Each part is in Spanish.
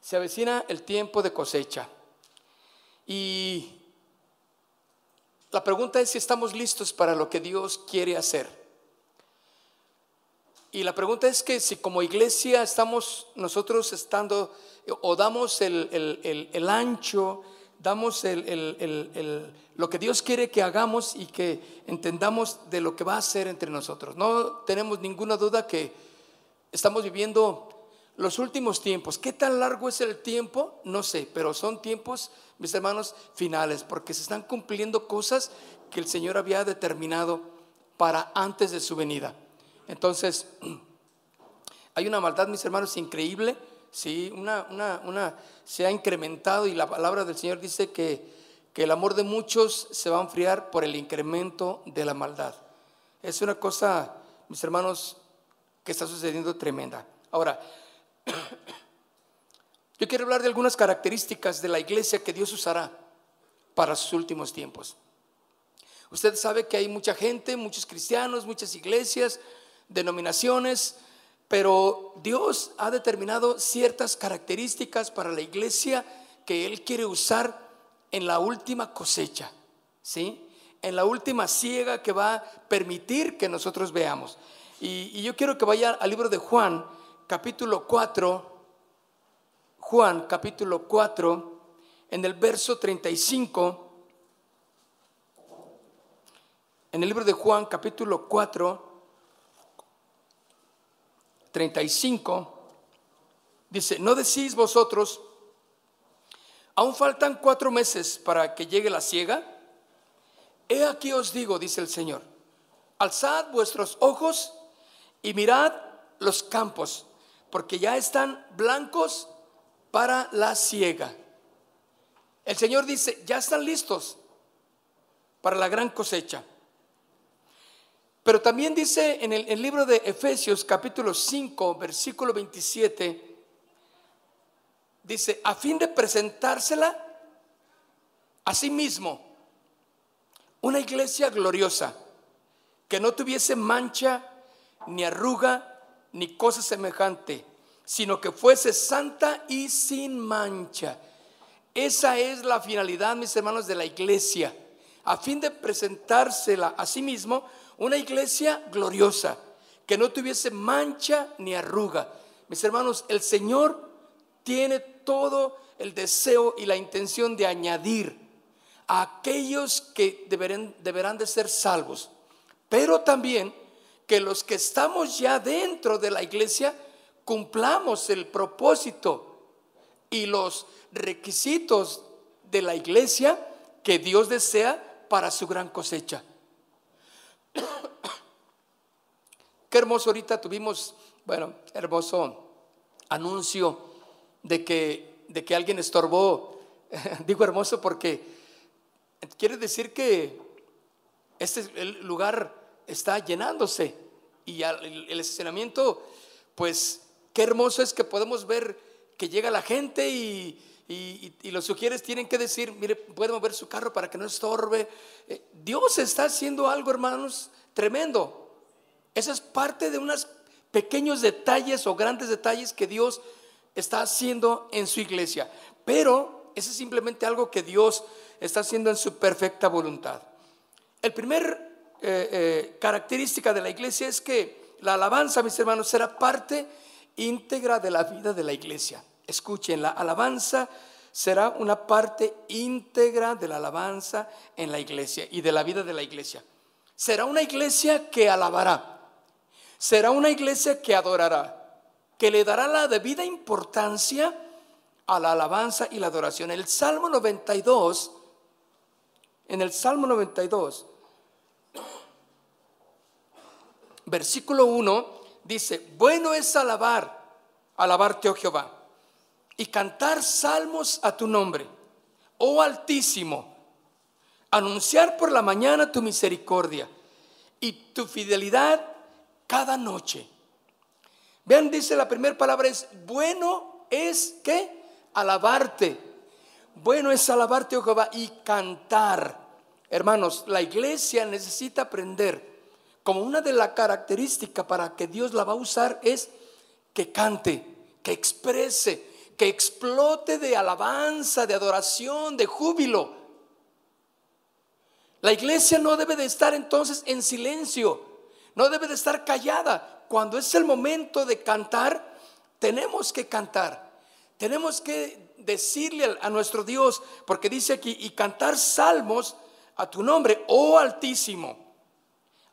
Se avecina el tiempo de cosecha. Y la pregunta es si estamos listos para lo que Dios quiere hacer. Y la pregunta es que si como iglesia estamos nosotros estando o damos el, ancho, damos lo que Dios quiere que hagamos y que entendamos de lo que va a hacer entre nosotros. No tenemos ninguna duda que estamos viviendo los últimos tiempos. ¿Qué tan largo es el tiempo? No sé, pero son tiempos, mis hermanos, finales, porque se están cumpliendo cosas que el Señor había determinado para antes de su venida. Entonces, hay una maldad, mis hermanos, increíble ¿sí? Una, una, se ha incrementado y la palabra del Señor dice que, que el amor de muchos se va a enfriar por el incremento de la maldad. Es una cosa, mis hermanos, que está sucediendo tremenda. Ahora, yo quiero hablar de algunas características de la iglesia que Dios usará para sus últimos tiempos. Usted sabe que hay mucha gente, muchos cristianos, muchas iglesias, denominaciones, pero Dios ha determinado ciertas características para la iglesia que Él quiere usar en la última cosecha, ¿sí? En la última siega que va a permitir que nosotros veamos. Y, yo quiero que vaya al libro de Juan, capítulo 4, Juan, capítulo 4, en el verso 35. En el libro de Juan, capítulo 4, 35, dice, ¿no decís vosotros, aún faltan cuatro meses para que llegue la siega? He aquí os digo, dice el Señor, alzad vuestros ojos y mirad los campos, porque ya están blancos para la siega. El Señor dice, ya están listos para la gran cosecha. Pero también dice en el, libro de Efesios capítulo 5, versículo 27, dice, a fin de presentársela a sí mismo, una iglesia gloriosa, que no tuviese mancha, ni arruga, ni cosa semejante, sino que fuese santa y sin mancha. Esa es la finalidad, mis hermanos, de la iglesia, a fin de presentársela a sí mismo una iglesia gloriosa, que no tuviese mancha ni arruga. Mis hermanos, el Señor tiene todo el deseo y la intención de añadir a aquellos que deberán, deberán de ser salvos, pero también que los que estamos ya dentro de la iglesia cumplamos el propósito y los requisitos de la iglesia que Dios desea para su gran cosecha. Qué hermoso ahorita tuvimos, bueno, hermoso anuncio de que, de que alguien estorbó. Digo hermoso porque quiere decir que este lugar está llenándose y el, estacionamiento, pues qué hermoso es que podemos ver que llega la gente y, los sugieres tienen que decir, mire, puede mover su carro para que no estorbe. Eh, Dios está haciendo algo, hermanos, tremendo. Esa es parte de unos pequeños detalles o grandes detalles que Dios está haciendo en su iglesia. Pero ese es simplemente algo que Dios está haciendo en su perfecta voluntad. El primer eh, eh, característica de la iglesia es que la alabanza, mis hermanos, será parte íntegra de la vida de la iglesia. Escuchen, la alabanza será una parte íntegra de la alabanza en la iglesia y de la vida de la iglesia. Será una iglesia que alabará. Será una iglesia que adorará, que le dará la debida importancia a la alabanza y la adoración. El Salmo 92, en el Salmo 92, versículo 1, dice, bueno es alabar, alabarte, oh Jehová y cantar salmos a tu nombre, oh Altísimo, anunciar por la mañana tu misericordia y tu fidelidad cada noche. Vean, dice la primera palabra es, bueno es que alabarte. Bueno es alabarte, oh Jehová, y cantar. Hermanos, la iglesia necesita aprender como una de las características para que Dios la va a usar es que cante, que exprese, que explote de alabanza, de adoración, de júbilo. La iglesia no debe de estar entonces en silencio, no debe de estar callada. Cuando es el momento de cantar, tenemos que cantar. Tenemos que decirle a nuestro Dios, porque dice aquí, y cantar salmos a tu nombre, oh Altísimo.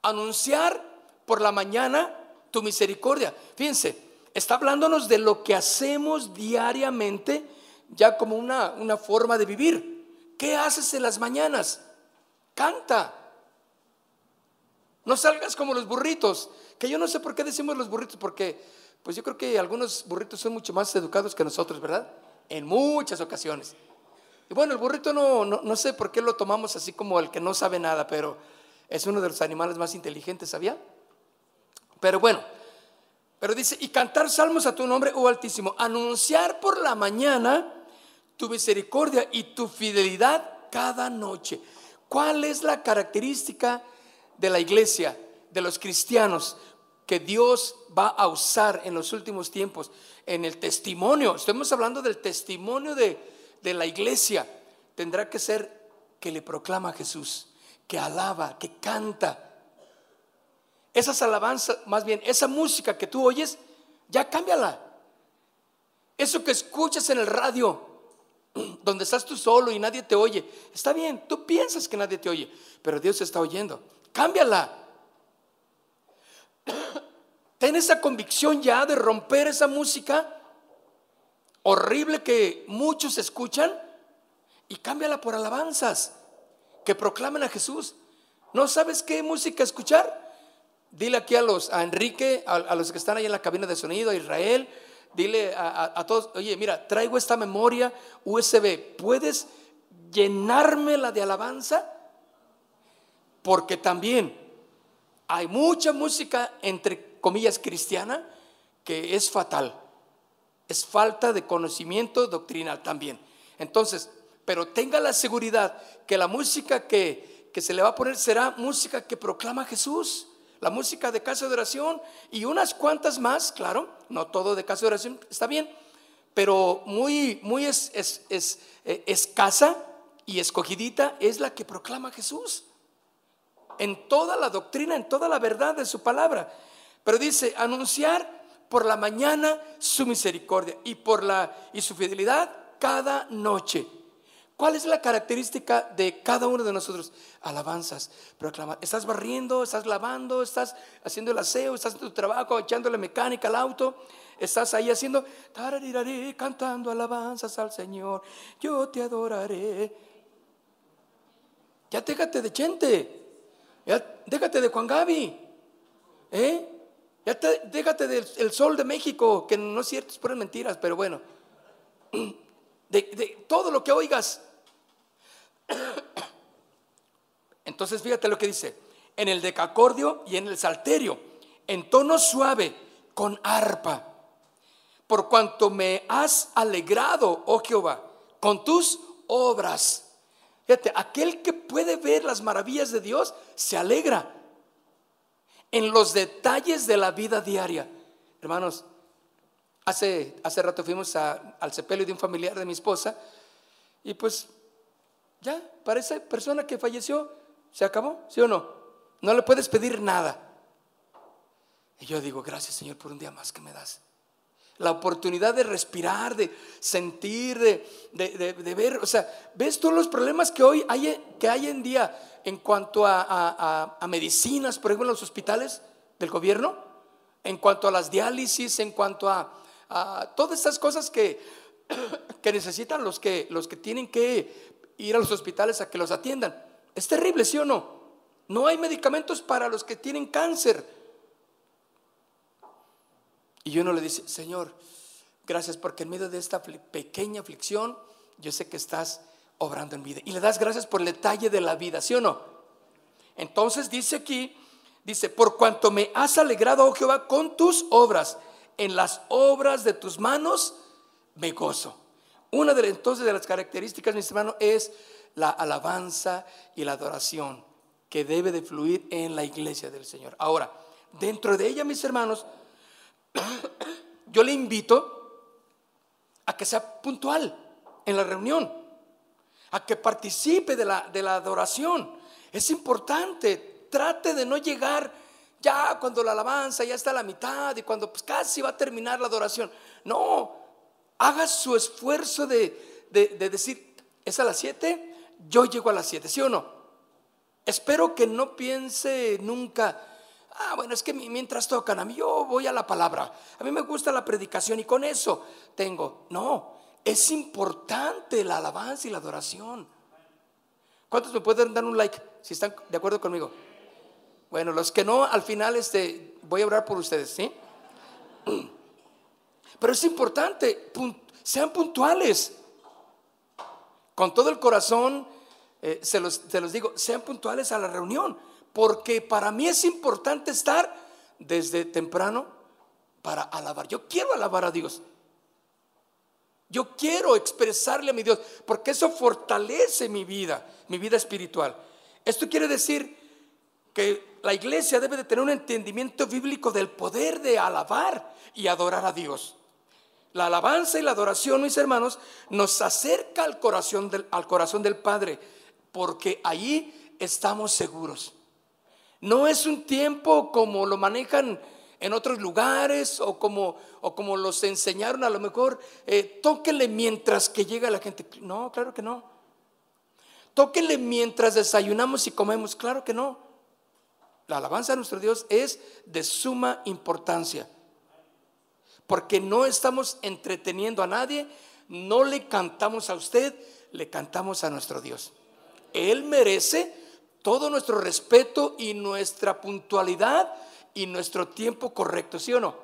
Anunciar por la mañana tu misericordia. Fíjense, está hablándonos de lo que hacemos diariamente, ya como una, una forma de vivir. ¿Qué haces en las mañanas? Canta. No salgas como los burritos, que yo no sé por qué decimos los burritos, porque pues yo creo que algunos burritos son mucho más educados que nosotros, ¿verdad? En muchas ocasiones. Y bueno, el burrito no, no, sé por qué lo tomamos así como el que no sabe nada, pero es uno de los animales más inteligentes, ¿sabía? Pero bueno, pero dice, y cantar salmos a tu nombre, oh Altísimo, anunciar por la mañana tu misericordia y tu fidelidad cada noche. ¿Cuál es la característica de la iglesia, de los cristianos, que Dios va a usar en los últimos tiempos? En el testimonio, estamos hablando del testimonio de, de la iglesia tendrá que ser que le proclama Jesús, que alaba, que canta. Esas alabanzas, más bien, esa música que tú oyes, ya cámbiala. Eso que escuchas en el radio, donde estás tú solo y nadie te oye, está bien, tú piensas que nadie te oye, pero Dios está oyendo. Cámbiala. Ten esa convicción ya de romper esa música horrible que muchos escuchan y cámbiala por alabanzas que proclamen a Jesús. ¿No sabes qué música escuchar? Dile aquí a los, a Enrique, a, los que están ahí en la cabina de sonido, a Israel, dile a, a todos, oye, mira, traigo esta memoria USB, ¿puedes llenármela de alabanza? Porque también hay mucha música, entre comillas, cristiana, que es fatal es falta de conocimiento doctrinal también. Entonces, pero tenga la seguridad que la música que, que se le va a poner será música que proclama Jesús, la música de casa de oración y unas cuantas más, claro, no todo de casa de oración está bien, pero muy, muy es, es, eh, escasa y escogidita es la que proclama Jesús en toda la doctrina, en toda la verdad de su palabra. Pero dice, anunciar por la mañana su misericordia y por la y su fidelidad cada noche. ¿Cuál es la característica de cada uno de nosotros? Alabanzas, proclamar. Estás barriendo, estás lavando, estás haciendo el aseo, estás haciendo tu trabajo, echándole mecánica al auto, estás ahí haciendo, cantando alabanzas al Señor, yo te adoraré. Ya déjate de gente, ya déjate de Juan Gaby, ¿eh? Ya déjate del sol de México, que no es cierto, es puras mentiras, pero bueno. De, todo lo que oigas. Entonces fíjate lo que dice. En el decacordio y en el salterio, en tono suave, con arpa. Por cuanto me has alegrado, oh Jehová, con tus obras. Fíjate, aquel que puede ver las maravillas de Dios se alegra en los detalles de la vida diaria. Hermanos, hace, hace rato fuimos al sepelio de un familiar de mi esposa y pues ya, para esa persona que falleció, se acabó, ¿sí o no? No le puedes pedir nada. Y yo digo, gracias Señor por un día más que me das. La oportunidad de respirar, de sentir, de, ver, o sea, ves todos los problemas que hoy hay, que hay en día en cuanto a, medicinas, por ejemplo, en los hospitales del gobierno, en cuanto a las diálisis, en cuanto a, todas estas cosas que, que necesitan los que, los que tienen que ir a los hospitales a que los atiendan. Es terrible, ¿sí o no? No hay medicamentos para los que tienen cáncer. Y uno le dice, Señor, Gracias porque en medio de esta pequeña aflicción, yo sé que estás obrando en vida. Y le das gracias por el detalle de la vida, ¿sí o no? Entonces dice aquí, dice, por cuanto me has alegrado, oh Jehová, con tus obras, en las obras de tus manos me gozo. Una de entonces de las características, mis hermanos, es la alabanza y la adoración que debe de fluir en la iglesia del Señor. Ahora, dentro de ella, mis hermanos, yo le invito a que sea puntual en la reunión, a que participe de la, de la adoración. Es importante, trate de no llegar ya cuando la alabanza ya está a la mitad y cuando pues, casi va a terminar la adoración. No, haga su esfuerzo de, de, decir, es a las 7, yo llego a las 7, ¿sí o no? Espero que no piense nunca, ah, bueno, es que mientras tocan, a mí yo voy a la palabra, a mí me gusta la predicación y con eso tengo. No, es importante la alabanza y la adoración. ¿Cuántos me pueden dar un like si están de acuerdo conmigo? Bueno, los que no, al final este, voy a orar por ustedes, ¿sí? Pero es importante, sean puntuales. Con todo el corazón, eh, se, los, se los digo, sean puntuales a la reunión, porque para mí es importante estar desde temprano para alabar. Yo quiero alabar a Dios. Yo quiero expresarle a mi Dios, porque eso fortalece mi vida, mi vida espiritual. Esto quiere decir que la iglesia debe de tener un entendimiento bíblico del poder de alabar y adorar a Dios. La alabanza y la adoración, mis hermanos, nos acerca al corazón del, al corazón del Padre, porque ahí estamos seguros. No es un tiempo como lo manejan en otros lugares o como, o como los enseñaron a lo mejor, eh, tóquele mientras que llega la gente. No, claro que no. Tóquele mientras desayunamos y comemos. Claro que no. La alabanza a nuestro Dios es de suma importancia porque no estamos entreteniendo a nadie, no le cantamos a usted, le cantamos a nuestro Dios. Él merece todo nuestro respeto y nuestra puntualidad y nuestro tiempo correcto, ¿sí o no?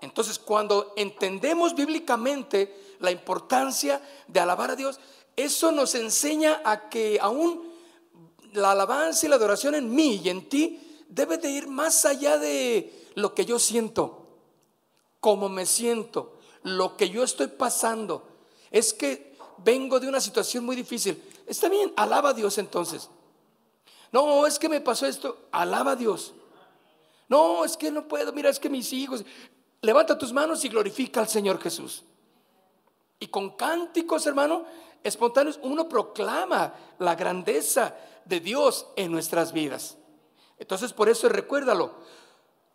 Entonces, cuando entendemos bíblicamente la importancia de alabar a Dios, eso nos enseña a que aún la alabanza y la adoración en mí y en ti debe de ir más allá de lo que yo siento, cómo me siento, lo que yo estoy pasando. Es que vengo de una situación muy difícil. Está bien, alaba a Dios entonces. No, es que me pasó esto, alaba a Dios. No, es que no puedo, mira, es que mis hijos. Levanta tus manos y glorifica al Señor Jesús. Y con cánticos, hermano, espontáneos, uno proclama la grandeza de Dios en nuestras vidas. Entonces, por eso recuérdalo,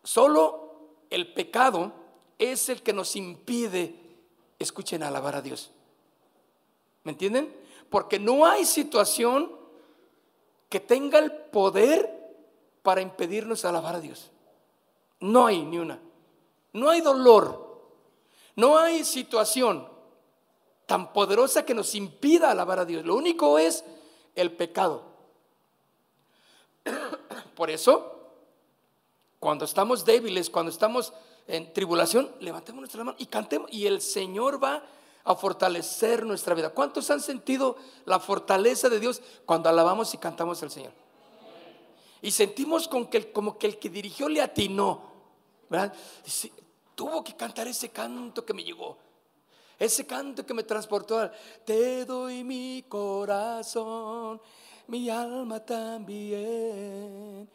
Solo el pecado es el que nos impide, escuchen, alabar a Dios. ¿Me entienden? Porque no hay situación que tenga el poder para impedirnos alabar a Dios. No hay ni una. No hay dolor. No hay situación tan poderosa que nos impida alabar a Dios. Lo único es el pecado. Por eso cuando estamos débiles, cuando estamos en tribulación, levantemos nuestra mano y cantemos. Y el Señor va a fortalecer nuestra vida. ¿Cuántos han sentido la fortaleza de Dios cuando alabamos y cantamos al Señor? Y sentimos con como que el que dirigió le atinó. ¿verdad? tuvo que cantar ese canto que me llegó. Ese canto que me transportó. Te doy mi corazón, mi alma también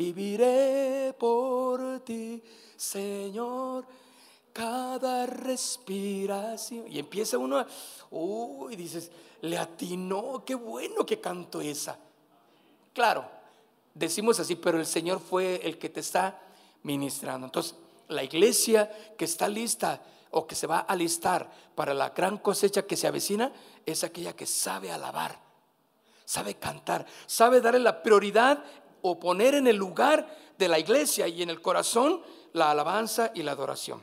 Viviré por ti, Señor, cada respiración. Y empieza uno a, uy, dices, le atinó, qué bueno que canto esa. Claro, decimos así, pero el Señor fue el que te está ministrando. Entonces, la iglesia que está lista o que se va a alistar para la gran cosecha que se avecina es aquella que sabe alabar, sabe cantar, sabe darle la prioridad o poner en el lugar de la iglesia y en el corazón la alabanza y la adoración.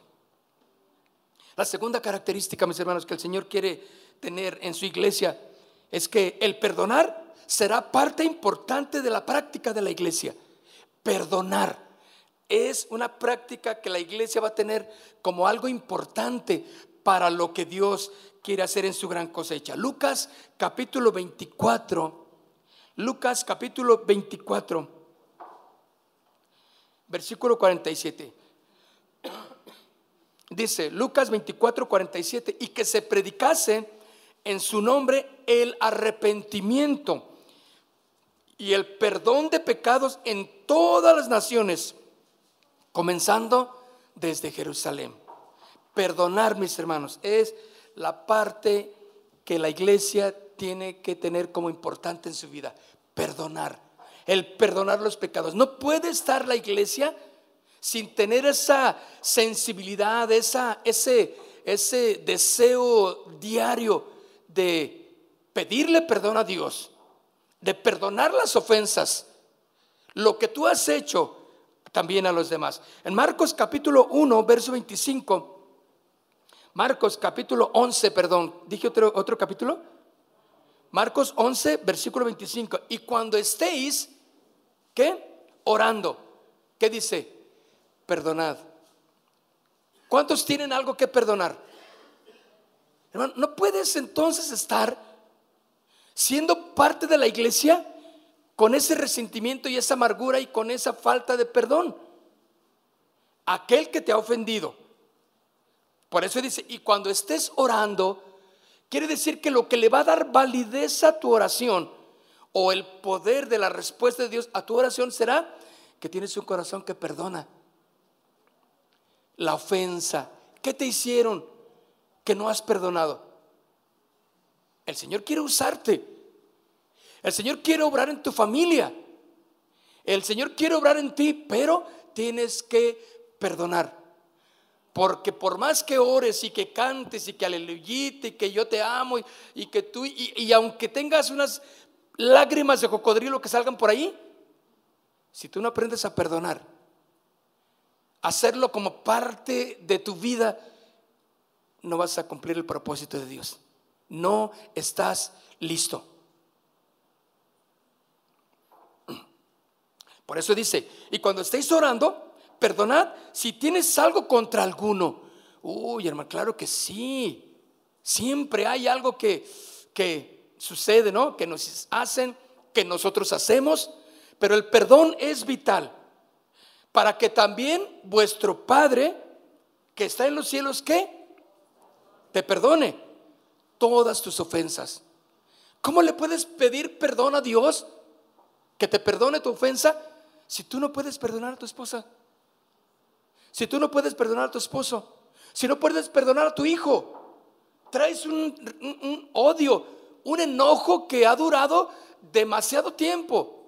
La segunda característica, mis hermanos, que el Señor quiere tener en su iglesia es que el perdonar será parte importante de la práctica de la iglesia. Perdonar. es una práctica que la iglesia va a tener como algo importante para lo que Dios quiere hacer en su gran cosecha. Lucas capítulo 24, Lucas capítulo 24, versículo 47. Dice Lucas 24, 47, y que se predicase en su nombre el arrepentimiento y el perdón de pecados en todas las naciones, comenzando desde Jerusalén. Perdonar, mis hermanos, es la parte que la iglesia tiene que tener como importante en su vida. Perdonar. El perdonar los pecados. No puede estar la iglesia sin tener esa sensibilidad, esa, ese, ese deseo diario de pedirle perdón a Dios de perdonar las ofensas, lo que tú has hecho también a los demás. En Marcos capítulo 1, verso 25, Marcos capítulo 11, perdón, dije otro, otro capítulo. Marcos 11, versículo 25. Y cuando estéis, ¿qué? Orando. ¿Qué dice? Perdonad. ¿Cuántos tienen algo que perdonar? Hermano, no puedes entonces estar siendo parte de la iglesia con ese resentimiento y esa amargura y con esa falta de perdón. Aquel que te ha ofendido. Por eso dice, y cuando estés orando, quiere decir que lo que le va a dar validez a tu oración o el poder de la respuesta de Dios a tu oración será que tienes un corazón que perdona. La ofensa, ¿qué te hicieron que no has perdonado? El Señor quiere usarte. El Señor quiere obrar en tu familia. El Señor quiere obrar en ti, pero tienes que perdonar. Porque por más que ores y que cantes y que aleluyite y que yo te amo y, que tú, y, y aunque tengas unas lágrimas de cocodrilo que salgan por ahí, si tú no aprendes a perdonar, hacerlo como parte de tu vida, no vas a cumplir el propósito de Dios no estás listo. Por eso dice, y cuando estéis orando, perdonad si tienes algo contra alguno. Uy, hermano, claro que sí. Siempre hay algo que, que sucede, ¿no? Que nos hacen, que nosotros hacemos, pero el perdón es vital para que también vuestro Padre que está en los cielos, ¿qué? Te perdone todas tus ofensas. ¿Cómo le puedes pedir perdón a Dios? Que te perdone tu ofensa si tú no puedes perdonar a tu esposa. Si tú no puedes perdonar a tu esposo. Si no puedes perdonar a tu hijo. Traes un, odio, un enojo que ha durado demasiado tiempo.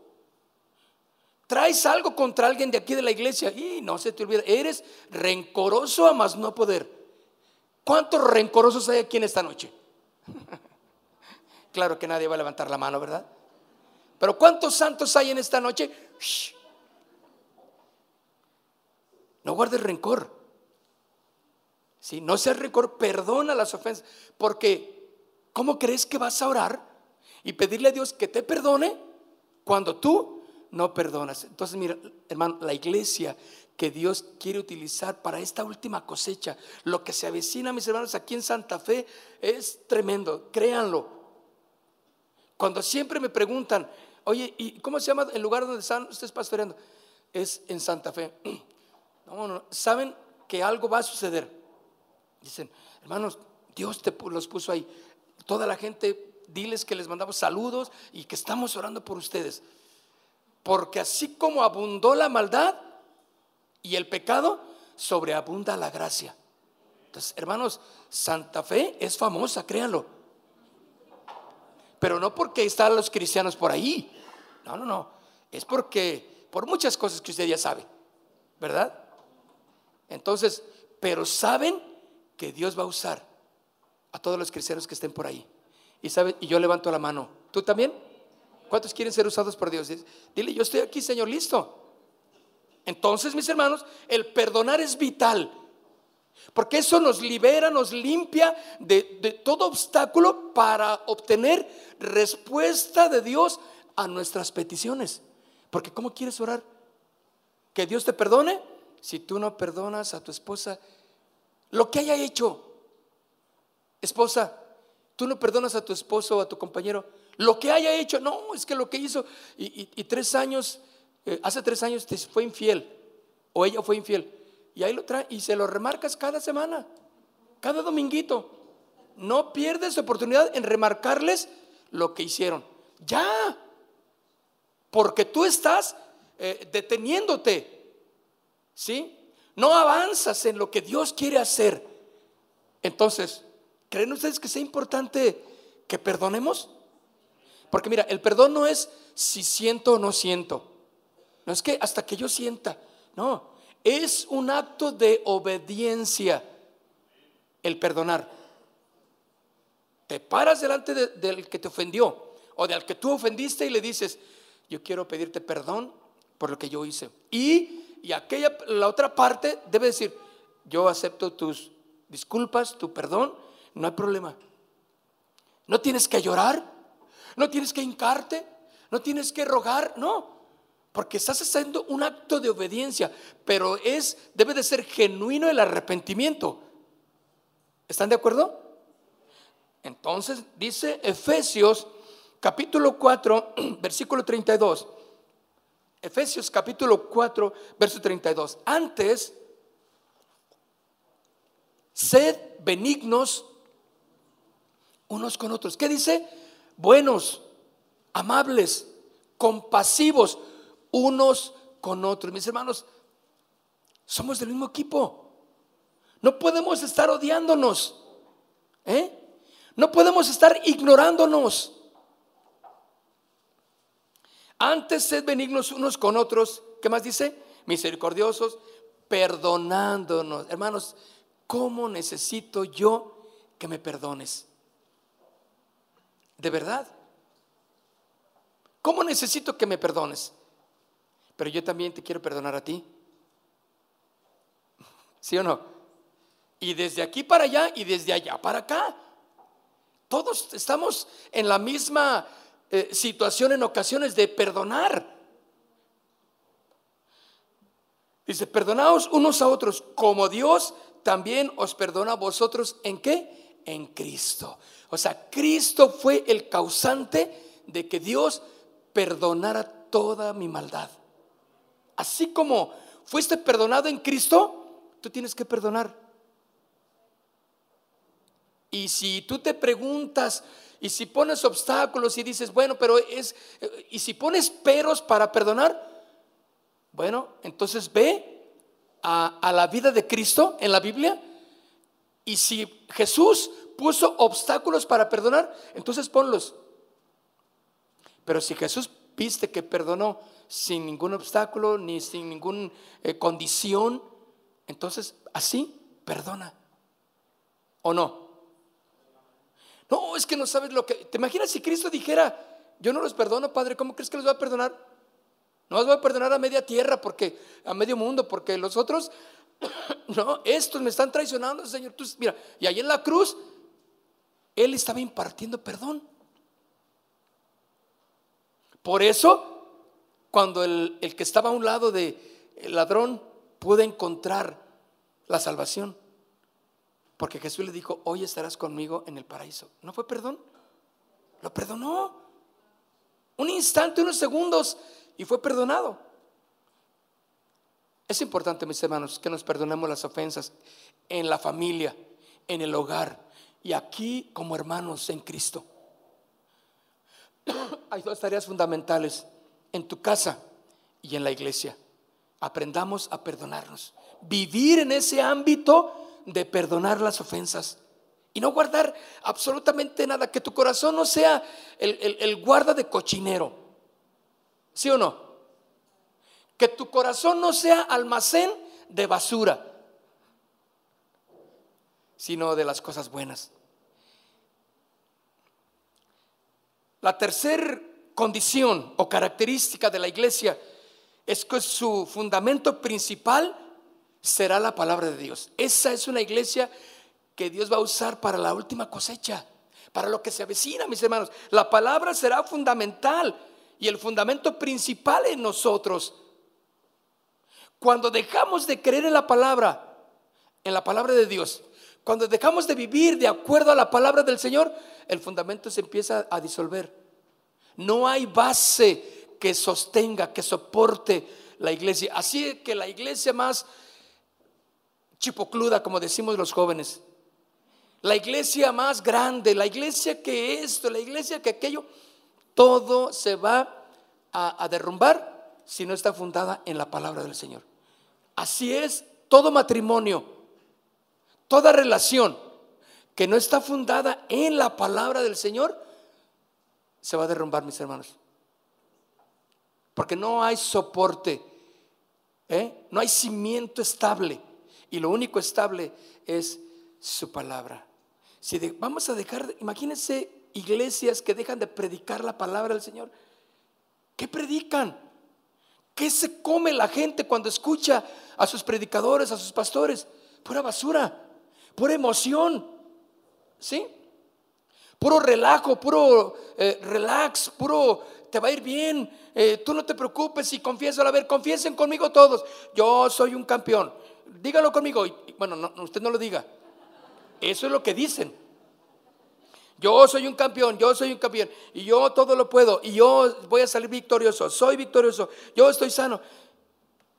Traes algo contra alguien de aquí de la iglesia y no se te olvida, eres rencoroso a más no poder. ¿Cuántos rencorosos hay aquí en esta noche? claro que nadie va a levantar la mano, ¿verdad? Pero ¿cuántos santos hay en esta noche? No guardes rencor. Si no seas rencor, perdona las ofensas. Porque, ¿cómo crees que vas a orar y pedirle a Dios que te perdone cuando tú no perdonas? Entonces, mira, hermano, la iglesia que Dios quiere utilizar para esta última cosecha. Lo que se avecina, mis hermanos, aquí en Santa Fe es tremendo, créanlo. Cuando siempre me preguntan, oye, ¿y cómo se llama el lugar donde están ustedes pastoreando? Es en Santa Fe. Saben que algo va a suceder. Dicen, hermanos, Dios te los puso ahí. Toda la gente, diles que les mandamos saludos y que estamos orando por ustedes. Porque así como abundó la maldad, y el pecado sobreabunda la gracia. Entonces, hermanos, Santa Fe es famosa, créanlo. Pero no porque están los cristianos por ahí. No, no, no. Es porque, por muchas cosas que usted ya sabe, ¿verdad? Entonces, pero saben que Dios va a usar a todos los cristianos que estén por ahí. Y saben, y yo levanto la mano. ¿Tú también? ¿Cuántos quieren ser usados por Dios? Dile, yo estoy aquí, Señor, listo. Entonces, mis hermanos, el perdonar es vital. Porque eso nos libera, nos limpia de, todo obstáculo para obtener respuesta de Dios a nuestras peticiones. Porque ¿cómo quieres orar? que Dios te perdone si tú no perdonas a tu esposa lo que haya hecho. Esposa, tú no perdonas a tu esposo o a tu compañero lo que haya hecho. No, es que lo que hizo y, tres años, eh, hace tres años te fue infiel o ella fue infiel. Y ahí lo trae y se lo remarcas cada semana, cada dominguito. No pierdes oportunidad en remarcarles lo que hicieron. Ya, porque tú estás eh, deteniéndote, ¿sí? No avanzas en lo que Dios quiere hacer. Entonces, ¿creen ustedes que sea importante que perdonemos? Porque mira, el perdón no es si siento o no siento. No es que hasta que yo sienta. No, es un acto de obediencia el perdonar. Te paras delante del que te ofendió o del que tú ofendiste y le dices, yo quiero pedirte perdón por lo que yo hice. Y y aquella, la otra parte debe decir, yo acepto tus disculpas, tu perdón, no hay problema. No tienes que llorar, no tienes que hincarte, no tienes que rogar, no, porque estás haciendo un acto de obediencia, pero es debe de ser genuino el arrepentimiento. ¿Están de acuerdo? Entonces dice Efesios capítulo 4, versículo 32. Efesios capítulo 4, verso 32. Antes, sed benignos unos con otros. ¿Qué dice? Buenos, amables, compasivos unos con otros. Mis hermanos, somos del mismo equipo. No podemos estar odiándonos. ¿eh? No podemos estar ignorándonos. Antes sed benignos unos con otros. ¿Qué más dice? Misericordiosos, perdonándonos. Hermanos, ¿cómo necesito yo que me perdones? ¿De verdad? ¿Cómo necesito que me perdones? Pero yo también te quiero perdonar a ti. ¿Sí o no? Y desde aquí para allá y desde allá para acá. Todos estamos en la misma eh, situación en ocasiones de perdonar. Dice, perdonaos unos a otros como Dios también os perdona a vosotros. ¿En qué? En Cristo. O sea, Cristo fue el causante de que Dios perdonara toda mi maldad. Así como fuiste perdonado en Cristo, tú tienes que perdonar. Y si tú te preguntas, y si pones obstáculos y dices, bueno, pero es, y si pones peros para perdonar, bueno, entonces ve a, la vida de Cristo en la Biblia. Y si Jesús puso obstáculos para perdonar, entonces ponlos. Pero si Jesús viste que perdonó sin ningún obstáculo ni sin ninguna eh, condición, entonces así perdona. ¿O no? No, es que no sabes lo que... ¿Te imaginas si Cristo dijera, yo no los perdono, Padre, ¿cómo crees que los voy a perdonar? No los voy a perdonar a media tierra, porque a medio mundo, porque los otros, no, estos me están traicionando, Señor. Tú, mira, y ahí en la cruz, Él estaba impartiendo perdón. Por eso, cuando el, el que estaba a un lado del ladrón pudo encontrar la salvación, porque Jesús le dijo, hoy estarás conmigo en el paraíso. ¿No fue perdón? Lo perdonó. Un instante, unos segundos, y fue perdonado. Es importante, mis hermanos, que nos perdonemos las ofensas en la familia, en el hogar y aquí como hermanos en Cristo. Hay dos tareas fundamentales en tu casa y en la iglesia. Aprendamos a perdonarnos. Vivir en ese ámbito de perdonar las ofensas y no guardar absolutamente nada, que tu corazón no sea el, guarda de cochinero, ¿sí o no? Que tu corazón no sea almacén de basura, sino de las cosas buenas. La tercera condición o característica de la iglesia es que su fundamento principal será la palabra de Dios. Esa es una iglesia que Dios va a usar para la última cosecha, para lo que se avecina, mis hermanos. La palabra será fundamental y el fundamento principal en nosotros. Cuando dejamos de creer en la palabra, en la palabra de Dios, cuando dejamos de vivir de acuerdo a la palabra del Señor, el fundamento se empieza a disolver. No hay base que sostenga, que soporte la iglesia. Así que la iglesia más chipocluda, como decimos los jóvenes, la iglesia más grande, la iglesia que esto, la iglesia que aquello, todo se va a, derrumbar si no está fundada en la palabra del Señor. Así es todo matrimonio, toda relación que no está fundada en la palabra del Señor, se va a derrumbar, mis hermanos. Porque no hay soporte, ¿eh? no hay cimiento estable. Y lo único estable es su palabra. Si vamos a dejar, imagínense iglesias que dejan de predicar la palabra del Señor. ¿Qué predican? ¿Qué se come la gente cuando escucha a sus predicadores, a sus pastores? Pura basura, pura emoción. ¿Sí? Puro relajo, puro eh, relax, puro te va a ir bien. Eh, tú no te preocupes y confiesa. A ver, confiesen conmigo todos. Yo soy un campeón. Dígalo conmigo. bueno, usted no lo diga. Eso es lo que dicen. Yo soy un campeón, yo soy un campeón, y yo todo lo puedo, y yo voy a salir victorioso, soy victorioso, yo estoy sano.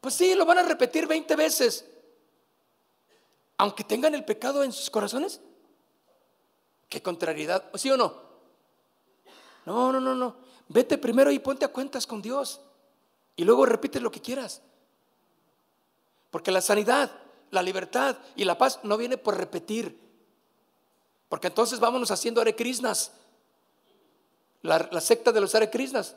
Pues sí, lo van a repetir 20 veces, aunque tengan el pecado en sus corazones. Qué contrariedad, ¿sí o no? No, no, no, no. Vete primero y ponte a cuentas con Dios, y luego repite lo que quieras. Porque la sanidad, la libertad y la paz no viene por repetir. Porque entonces vámonos haciendo arecrisnas. La, la secta de los arecrisnas.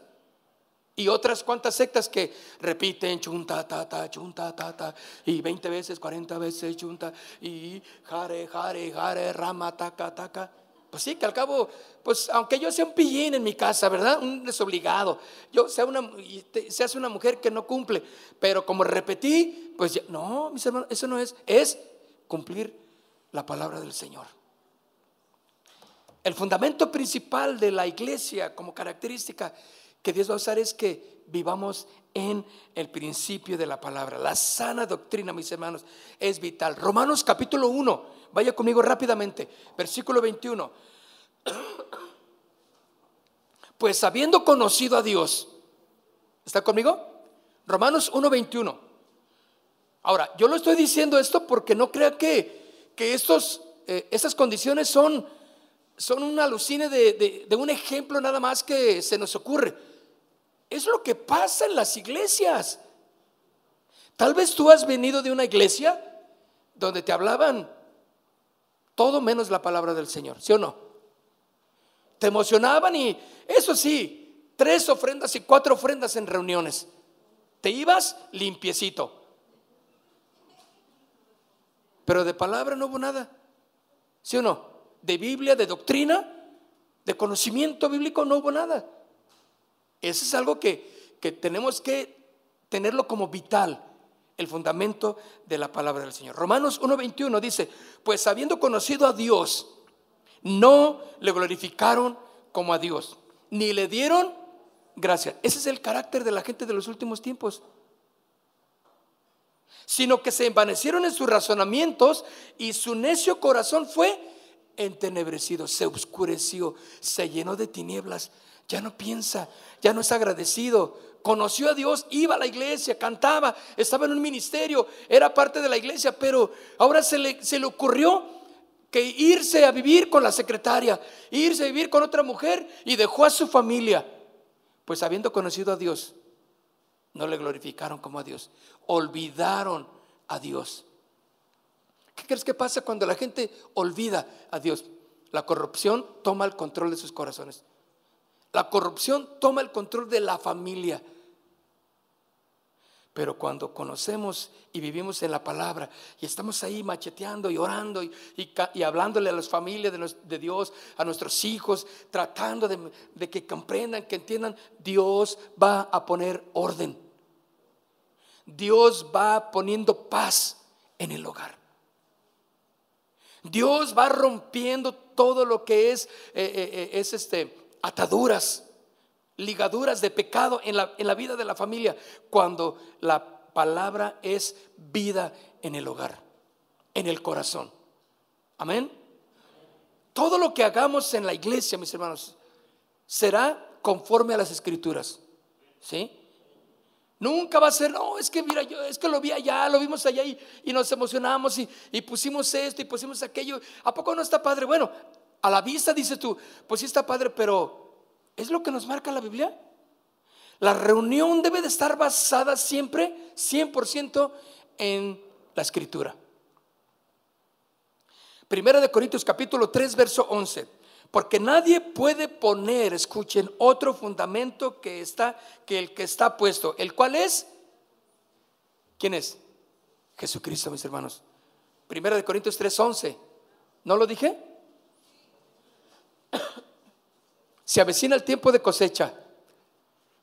Y otras cuantas sectas que repiten chunta, ta, ta, chunta, ta, ta, y 20 veces, 40 veces chunta, y jare, jare, jare, rama, taca, taca. Pues sí, que al cabo, pues aunque yo sea un pillín en mi casa, ¿verdad? Un desobligado, yo sea una, seas una mujer que no cumple, pero como repetí, pues no, mis hermanos, eso no es, es cumplir la palabra del Señor. El fundamento principal de la iglesia como característica que Dios va a usar es que vivamos en el principio de la palabra. La sana doctrina, mis hermanos, es vital. Romanos capítulo 1, vaya conmigo rápidamente, versículo 21. Pues habiendo conocido a Dios, ¿está conmigo? Romanos 1.21. Ahora, yo lo estoy diciendo esto porque no crea que, que estos, eh, estas condiciones son son un alucine de, un ejemplo nada más que se nos ocurre. Es lo que pasa en las iglesias. Tal vez tú has venido de una iglesia donde te hablaban todo menos la palabra del Señor, ¿sí o no? Te emocionaban y eso sí, tres ofrendas y cuatro ofrendas en reuniones. Te ibas limpiecito. Pero de palabra no hubo nada, ¿sí o no? de Biblia, de doctrina, de conocimiento bíblico, no hubo nada. Eso es algo que, que tenemos que tenerlo como vital, el fundamento de la palabra del Señor. Romanos 1.21 dice, pues habiendo conocido a Dios, no le glorificaron como a Dios, ni le dieron gracia. Ese es el carácter de la gente de los últimos tiempos. Sino que se envanecieron en sus razonamientos y su necio corazón fue entenebrecido, se oscureció, se llenó de tinieblas, ya no piensa, ya no es agradecido. Conoció a Dios, iba a la iglesia, cantaba, estaba en un ministerio, era parte de la iglesia, pero ahora se le, se le ocurrió que irse a vivir con la secretaria, irse a vivir con otra mujer y dejó a su familia. Pues habiendo conocido a Dios, no le glorificaron como a Dios, olvidaron a Dios. ¿Qué crees que pasa cuando la gente olvida a Dios? La corrupción toma el control de sus corazones. La corrupción toma el control de la familia. Pero cuando conocemos y vivimos en la palabra y estamos ahí macheteando y orando y, hablándole a las familias de, Dios, a nuestros hijos, tratando de, de que comprendan, que entiendan, Dios va a poner orden. Dios va poniendo paz en el hogar. Dios va rompiendo todo lo que es, eh, eh, eh, es este, ataduras, ligaduras de pecado en la, en la vida de la familia, cuando la palabra es vida en el hogar, en el corazón. Amén. Todo lo que hagamos en la iglesia, mis hermanos, será conforme a las escrituras. ¿Sí? Nunca va a ser, no, es que mira, yo es que lo vi allá, lo vimos allá y, nos emocionamos y, y, pusimos esto y pusimos aquello. ¿A poco no está padre? Bueno, a la vista dices tú, pues sí está padre, pero ¿es lo que nos marca la Biblia? La reunión debe de estar basada siempre, 100% en la escritura. Primera de Corintios capítulo 3, verso 11. Porque nadie puede poner, escuchen, otro fundamento que está que el que está puesto, el cual es ¿Quién es? Jesucristo, mis hermanos. Primera de Corintios 3, 11. ¿No lo dije? Se avecina el tiempo de cosecha.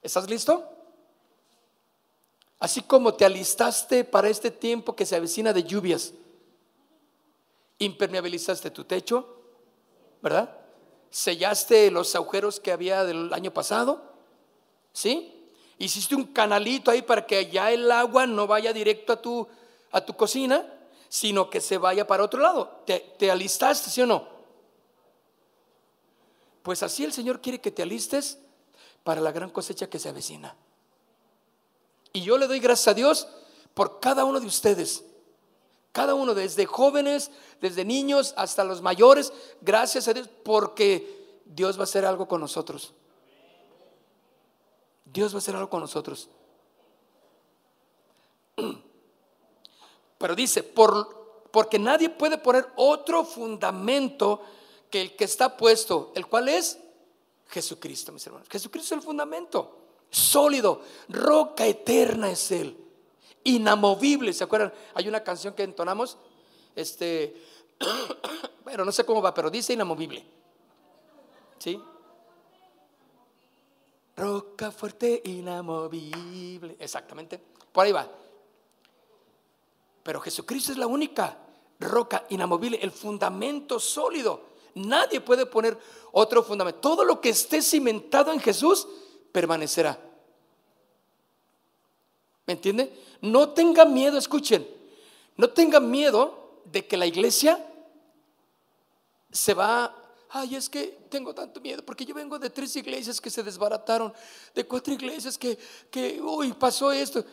¿Estás listo? Así como te alistaste para este tiempo que se avecina de lluvias, impermeabilizaste tu techo, ¿verdad? Sellaste los agujeros que había del año pasado, ¿sí? Hiciste un canalito ahí para que ya el agua no vaya directo a tu, a tu cocina, sino que se vaya para otro lado. ¿Te, te alistaste, sí o no? Pues así el Señor quiere que te alistes para la gran cosecha que se avecina. Y yo le doy gracias a Dios por cada uno de ustedes. Cada uno, desde jóvenes, desde niños hasta los mayores, gracias a Dios, porque Dios va a hacer algo con nosotros. Dios va a hacer algo con nosotros. Pero dice, por, porque nadie puede poner otro fundamento que el que está puesto, el cual es Jesucristo, mis hermanos. Jesucristo es el fundamento, sólido, roca eterna es Él, inamovible. ¿Se acuerdan? Hay una canción que entonamos, este, bueno, no sé cómo va, pero dice inamovible. ¿Sí? Roca fuerte, inamovible. Exactamente. Por ahí va. Pero Jesucristo es la única roca inamovible, el fundamento sólido. Nadie puede poner otro fundamento. Todo lo que esté cimentado en Jesús permanecerá. ¿Me entiende? No tenga miedo, escuchen, no tenga miedo de que la iglesia se va, ay, es que tengo tanto miedo, porque yo vengo de tres iglesias que se desbarataron, de cuatro iglesias que, que uy, pasó esto.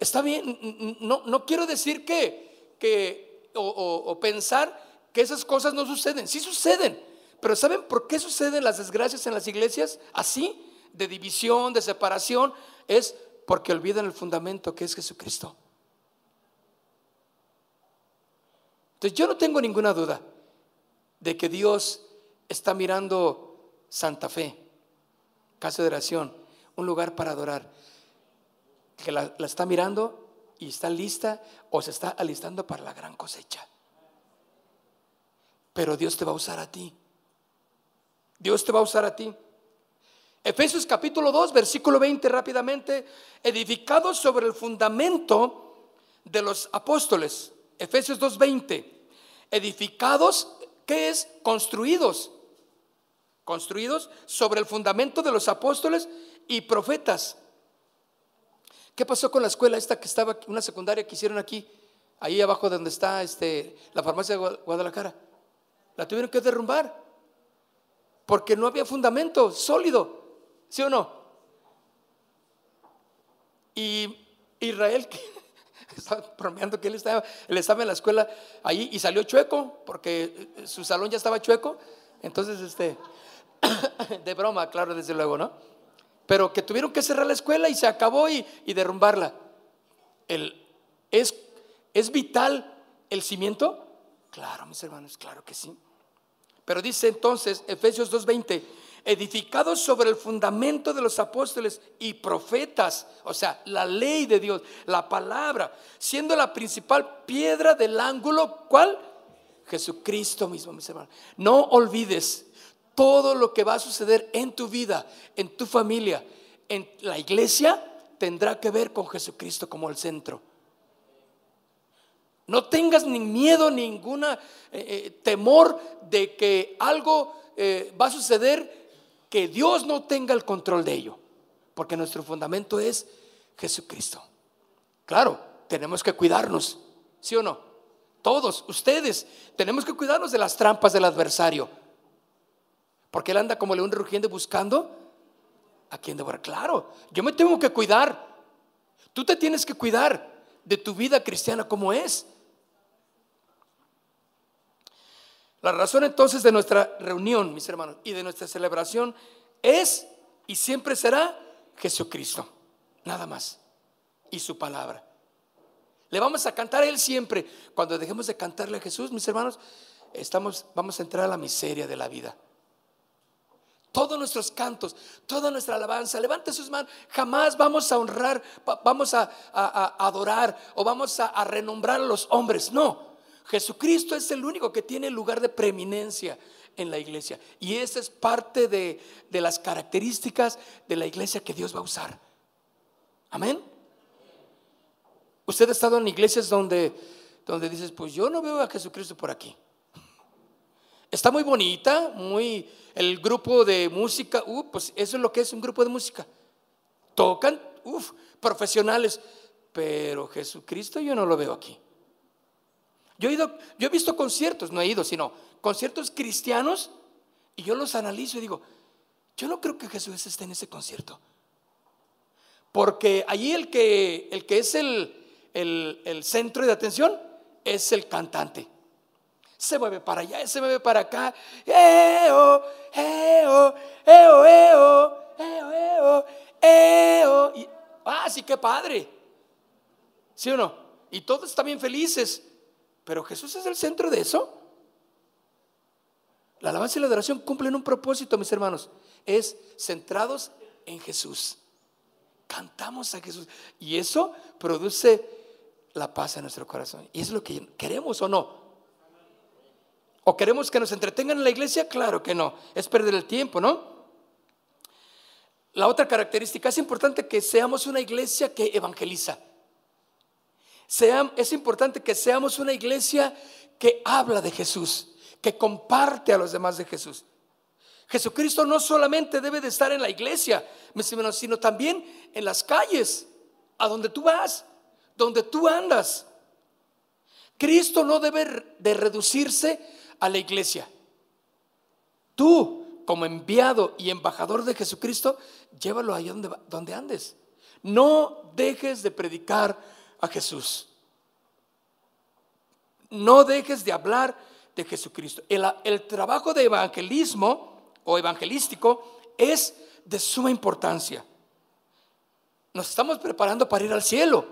Está bien, no, no quiero decir que, que o, o pensar que esas cosas no suceden. Sí suceden. Pero ¿saben por qué suceden las desgracias en las iglesias? Así, de división, de separación, es porque olvidan el fundamento que es Jesucristo. Entonces yo no tengo ninguna duda de que Dios está mirando Santa Fe, casa de oración, un lugar para adorar, que la, la está mirando y está lista o se está alistando para la gran cosecha pero Dios te va a usar a ti. Dios te va a usar a ti. Efesios capítulo 2, versículo 20 rápidamente, edificados sobre el fundamento de los apóstoles. Efesios 2:20, edificados, ¿qué es? Construidos. Construidos sobre el fundamento de los apóstoles y profetas. ¿Qué pasó con la escuela esta que estaba, una secundaria que hicieron aquí, ahí abajo donde está este, la farmacia de Guadalajara? La tuvieron que derrumbar porque no había fundamento sólido, ¿sí o no? Y Israel, que estaba bromeando que él estaba, él estaba en la escuela ahí y salió chueco porque su salón ya estaba chueco, entonces este, de broma, claro, desde luego, ¿no? Pero que tuvieron que cerrar la escuela y se acabó y, derrumbarla. El, ¿es, ¿Es vital el cimiento? Claro, mis hermanos, claro que sí. Pero dice entonces Efesios 2.20, edificados sobre el fundamento de los apóstoles y profetas, o sea, la ley de Dios, la palabra, siendo la principal piedra del ángulo, ¿cuál? Jesucristo mismo, mis hermanos. No olvides todo lo que va a suceder en tu vida, en tu familia, en la iglesia, tendrá que ver con Jesucristo como el centro. No tengas ni miedo, ninguna eh, eh, temor de que algo eh, va a suceder que Dios no tenga el control de ello. Porque nuestro fundamento es Jesucristo. Claro, tenemos que cuidarnos, ¿sí o no? Todos, ustedes, tenemos que cuidarnos de las trampas del adversario. Porque él anda como león rugiendo buscando a quien devorar. Claro, yo me tengo que cuidar. Tú te tienes que cuidar de tu vida cristiana como es. La razón entonces de nuestra reunión, mis hermanos, y de nuestra celebración es y siempre será Jesucristo, nada más, y su palabra. Le vamos a cantar a Él siempre. Cuando dejemos de cantarle a Jesús, mis hermanos, estamos, vamos a entrar a la miseria de la vida. Todos nuestros cantos, toda nuestra alabanza, levante sus manos. Jamás vamos a honrar, vamos a, adorar o vamos a, a renombrar a los hombres. No, Jesucristo es el único que tiene lugar de preeminencia en la iglesia. Y esa es parte de, las características de la iglesia que Dios va a usar. Amén. Usted ha estado en iglesias donde, donde dices, pues yo no veo a Jesucristo por aquí. Está muy bonita, muy el grupo de música, uh, pues eso es lo que es un grupo de música. Tocan, uff, profesionales, pero Jesucristo yo no lo veo aquí. Yo he, ido, yo he visto conciertos, no he ido, sino conciertos cristianos y yo los analizo y digo, yo no creo que Jesús esté en ese concierto. Porque allí el que, el que es el, el, centro de atención es el cantante. Se mueve para allá, se mueve para acá. eo, eo, eo, eo, eo, eo, ah, sí, qué padre. ¿Sí o no? Y todos están bien felices. Pero Jesús es el centro de eso. La alabanza y la adoración cumplen un propósito, mis hermanos. Es centrados en Jesús. Cantamos a Jesús. Y eso produce la paz en nuestro corazón. Y es lo que queremos o no. ¿O queremos que nos entretengan en la iglesia? Claro que no. Es perder el tiempo, ¿no? La otra característica es importante que seamos una iglesia que evangeliza es importante que seamos una iglesia que habla de Jesús, que comparte a los demás de Jesús. Jesucristo no solamente debe de estar en la iglesia, sino también en las calles, a donde tú vas, donde tú andas. Cristo no debe de reducirse a la iglesia. Tú, como enviado y embajador de Jesucristo, llévalo ahí donde, donde andes. No dejes de predicar a Jesús. No dejes de hablar de Jesucristo. El, trabajo de evangelismo o evangelístico es de suma importancia. Nos estamos preparando para ir al cielo.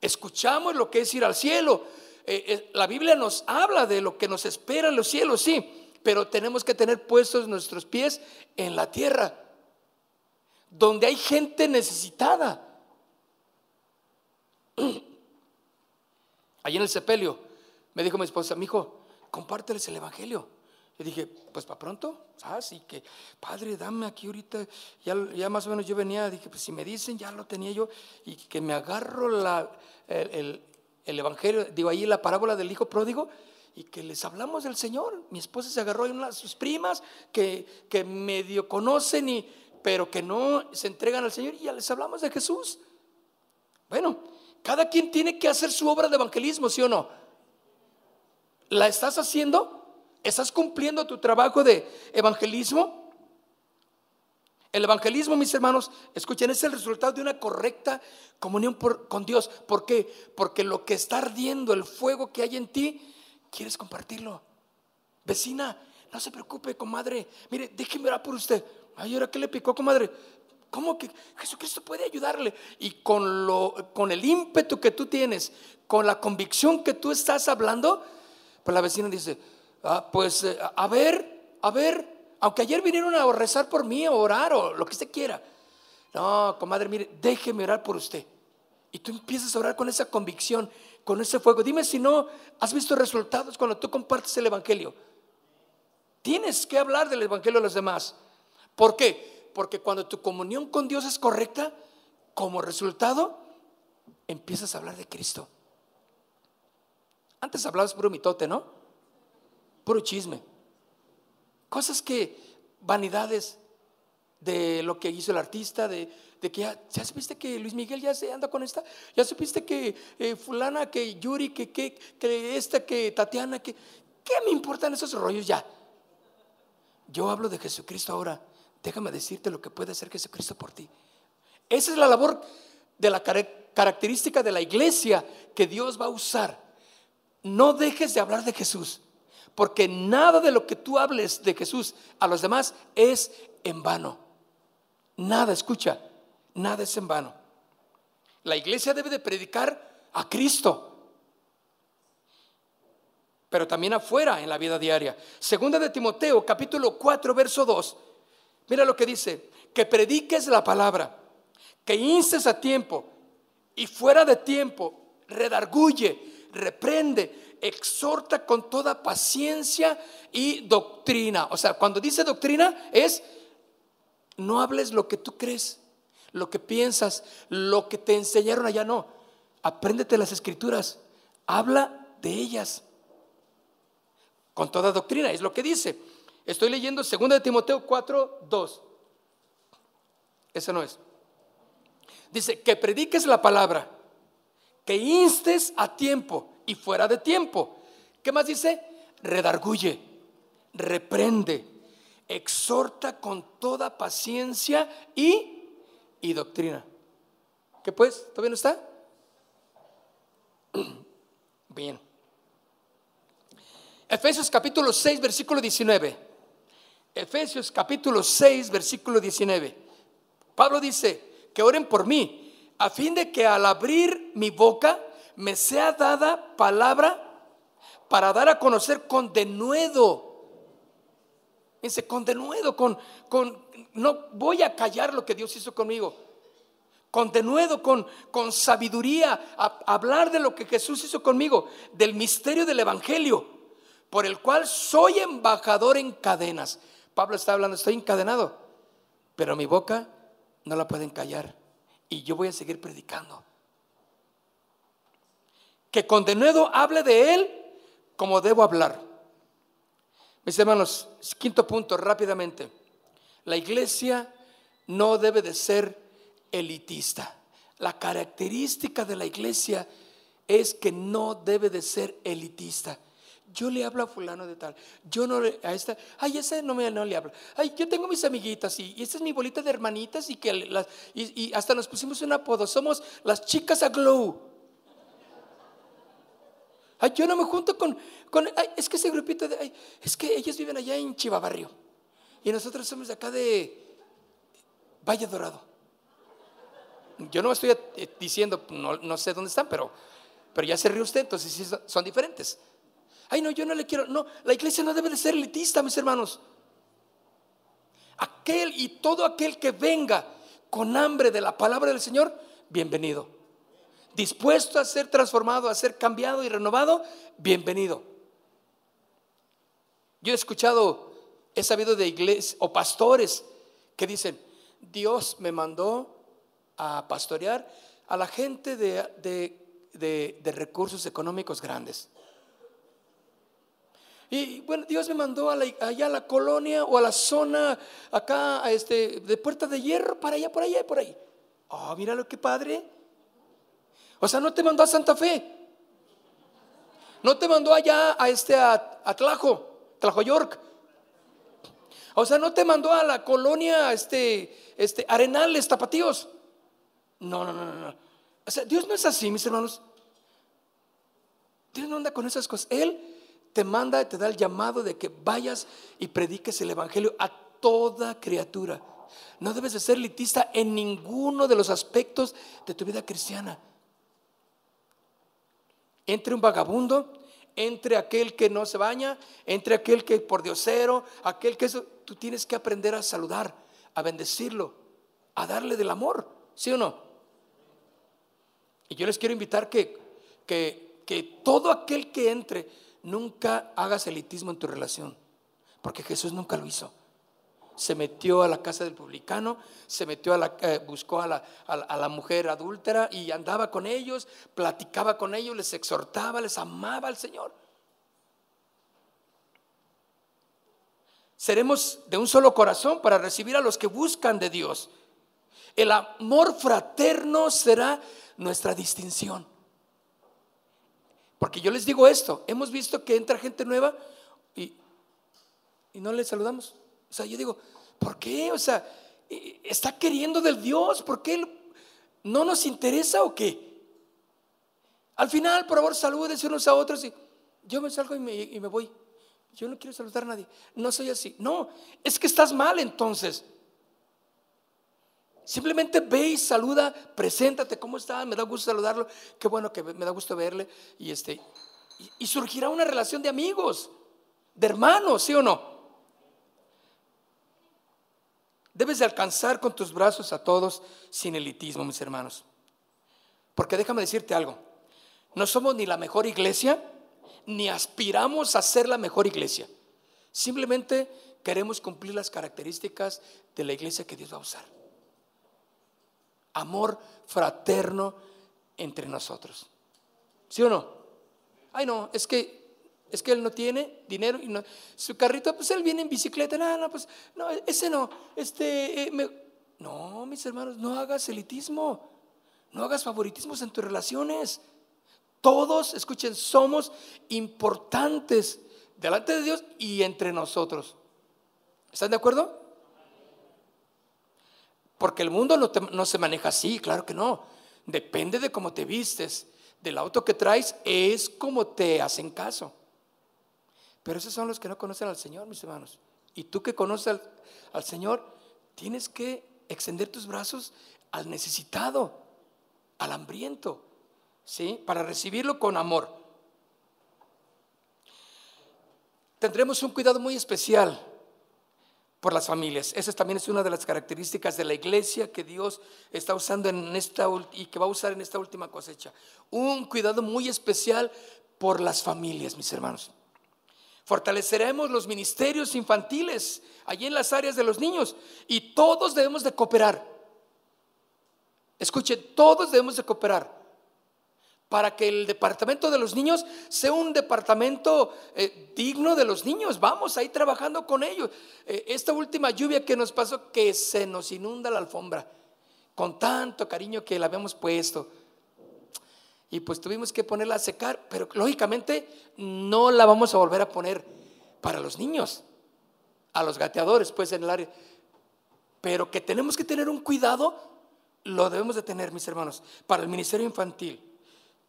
Escuchamos lo que es ir al cielo. Eh, eh, la Biblia nos habla de lo que nos espera en los cielos, sí, pero tenemos que tener puestos nuestros pies en la tierra, donde hay gente necesitada. Allí en el sepelio me dijo mi esposa, mi hijo, compárteles el evangelio. Yo dije, pues para pronto, ¿sabes? Y que, padre, dame aquí ahorita, ya, ya, más o menos yo venía, dije, pues si me dicen, ya lo tenía yo, y que me agarro el, evangelio, digo ahí la parábola del hijo pródigo, y que les hablamos del Señor. Mi esposa se agarró a una sus primas que, que medio conocen, y, pero que no se entregan al Señor, y ya les hablamos de Jesús. Bueno, cada quien tiene que hacer su obra de evangelismo, ¿sí o no? ¿La estás haciendo? ¿Estás cumpliendo tu trabajo de evangelismo? El evangelismo, mis hermanos, escuchen, es el resultado de una correcta comunión con Dios. ¿Por qué? Porque lo que está ardiendo, el fuego que hay en ti, quieres compartirlo. Vecina, no se preocupe, comadre. Mire, déjeme orar por usted. Ay, ¿ahora qué le picó, comadre? ¿Cómo que Jesucristo puede ayudarle? Y con, lo, con el ímpetu que tú tienes, con la convicción que tú estás hablando, pues la vecina dice, ah, pues eh, a ver, a ver, aunque ayer vinieron a rezar por mí o orar o lo que usted quiera. No, comadre, mire, déjeme orar por usted. Y tú empiezas a orar con esa convicción, con ese fuego. Dime si no has visto resultados cuando tú compartes el Evangelio. Tienes que hablar del Evangelio a los demás. ¿Por qué? Porque cuando tu comunión con Dios es correcta, como resultado, empiezas a hablar de Cristo. Antes hablabas puro mitote, ¿no? Puro chisme. Cosas que, vanidades de lo que hizo el artista, de, que ya, ya, supiste que Luis Miguel ya se anda con esta, ya supiste que eh, fulana, que Yuri, que, que, que esta, que Tatiana, que, ¿qué me importan esos rollos ya? Yo hablo de Jesucristo ahora. Déjame decirte lo que puede hacer Jesucristo por ti. Esa es la labor de la característica de la iglesia que Dios va a usar. No dejes de hablar de Jesús, porque nada de lo que tú hables de Jesús a los demás es en vano. Nada, escucha, nada es en vano. La iglesia debe de predicar a Cristo, pero también afuera en la vida diaria. Segunda de Timoteo, capítulo 4, verso 2. Mira lo que dice, que prediques la palabra, que instes a tiempo y fuera de tiempo, redarguye, reprende, exhorta con toda paciencia y doctrina. O sea, cuando dice doctrina es, no hables lo que tú crees, lo que piensas, lo que te enseñaron allá, no. Apréndete las escrituras, habla de ellas con toda doctrina, es lo que dice. Estoy leyendo 2 de Timoteo 4, 2. Ese no es. Dice, que prediques la palabra, que instes a tiempo y fuera de tiempo. ¿Qué más dice? Redarguye, reprende, exhorta con toda paciencia y, y doctrina. ¿Qué pues? ¿Todavía no está? Bien. Efesios capítulo 6, versículo 19. Efesios capítulo 6, versículo 19. Pablo dice que oren por mí, a fin de que al abrir mi boca me sea dada palabra para dar a conocer con denuedo. Dice, con denuedo, con, no voy a callar lo que Dios hizo conmigo. Con denuedo, con, con sabiduría, hablar de lo que Jesús hizo conmigo, del misterio del Evangelio por el cual soy embajador en cadenas. Pablo está hablando, estoy encadenado, pero mi boca no la pueden callar y yo voy a seguir predicando. Que con denuedo hable de él como debo hablar. Mis hermanos, quinto punto, rápidamente. La iglesia no debe de ser elitista. La característica de la iglesia es que no debe de ser elitista. Yo le hablo a fulano de tal. Yo no le, a esta, ay, ese no, me, no le hablo. Ay, yo tengo mis amiguitas y, esta es mi bolita de hermanitas y que las, y, hasta nos pusimos un apodo. Somos las chicas a glow. Ay, yo no me junto con, con es que ese grupito de, es que ellos viven allá en Chivabarrio y nosotros somos de acá de Valle Dorado. Yo no estoy eh, diciendo, no, no sé dónde están, pero, pero ya se ríe usted, entonces sí son diferentes. Ay, no, yo no le quiero. No, la iglesia no debe de ser elitista, mis hermanos. Aquel y todo aquel que venga con hambre de la palabra del Señor, bienvenido. Dispuesto a ser transformado, a ser cambiado y renovado, bienvenido. Yo he escuchado, he sabido de iglesias o pastores que dicen, Dios me mandó a pastorear a la gente de, de recursos económicos grandes. Y bueno, Dios me mandó allá a la colonia o a la zona acá este, de Puerta de Hierro, para allá, por allá, y por ahí. Oh, mira lo que padre. O sea, no te mandó a Santa Fe. No te mandó allá a este a, a Tlajo, Tlajo York. O sea, no te mandó a la colonia este, este, Arenales, Tapatíos. No, no, no, no. O sea, Dios no es así, mis hermanos. Dios no anda con esas cosas. Él te manda te da el llamado de que vayas y prediques el Evangelio a toda criatura. No debes de ser litista en ninguno de los aspectos de tu vida cristiana. Entre un vagabundo, entre aquel que no se baña, entre aquel que por diosero, aquel que eso, tú tienes que aprender a saludar, a bendecirlo, a darle del amor, ¿sí o no? Y yo les quiero invitar que, que, que todo aquel que entre, nunca hagas elitismo en tu relación, porque Jesús nunca lo hizo. Se metió a la casa del publicano, se metió a la, eh, buscó a la, a la mujer adúltera y andaba con ellos, platicaba con ellos, les exhortaba, les amaba al Señor. Seremos de un solo corazón para recibir a los que buscan de Dios. El amor fraterno será nuestra distinción. Porque yo les digo esto, hemos visto que entra gente nueva y, y no le saludamos. O sea, yo digo, ¿por qué? O sea, está queriendo del Dios, ¿por qué no nos interesa o qué? Al final, por favor, salúdense unos a otros y yo me salgo y me voy. Yo no quiero saludar a nadie. No soy así. No, es que estás mal entonces. Simplemente ve y saluda, preséntate, ¿cómo está? Me da gusto saludarlo, qué bueno que me da gusto verle. Y, este, y, surgirá una relación de amigos, de hermanos, ¿sí o no? Debes de alcanzar con tus brazos a todos sin elitismo, mis hermanos. Porque déjame decirte algo, no somos ni la mejor iglesia, ni aspiramos a ser la mejor iglesia. Simplemente queremos cumplir las características de la iglesia que Dios va a usar. Amor fraterno entre nosotros. ¿Sí o no? Ay, no, es que es que él no tiene dinero y no, su carrito, pues él viene en bicicleta. No, no, pues no, ese no. Este, eh, no, mis hermanos, no hagas elitismo. No hagas favoritismos en tus relaciones. Todos, escuchen, somos importantes delante de Dios y entre nosotros. ¿Están de acuerdo? Porque el mundo no, se maneja así, claro que no. Depende de cómo te vistes, del auto que traes, es como te hacen caso. Pero esos son los que no conocen al Señor, mis hermanos. Y tú que conoces al, al Señor, tienes que extender tus brazos al necesitado, al hambriento, ¿sí? Para recibirlo con amor. Tendremos un cuidado muy especial por las familias. Esa también es una de las características de la iglesia que Dios está usando en esta y que va a usar en esta última cosecha. Un cuidado muy especial por las familias, mis hermanos. Fortaleceremos los ministerios infantiles allí en las áreas de los niños y todos debemos de cooperar. Escuchen, todos debemos de cooperar para que el departamento de los niños sea un departamento eh, digno de los niños. Vamos ahí trabajando con ellos. Eh, esta última lluvia que nos pasó, que se nos inunda la alfombra, con tanto cariño que la habíamos puesto. Y pues tuvimos que ponerla a secar, pero lógicamente no la vamos a volver a poner para los niños, a los gateadores, pues en el área. Pero que tenemos que tener un cuidado, lo debemos de tener, mis hermanos, para el ministerio infantil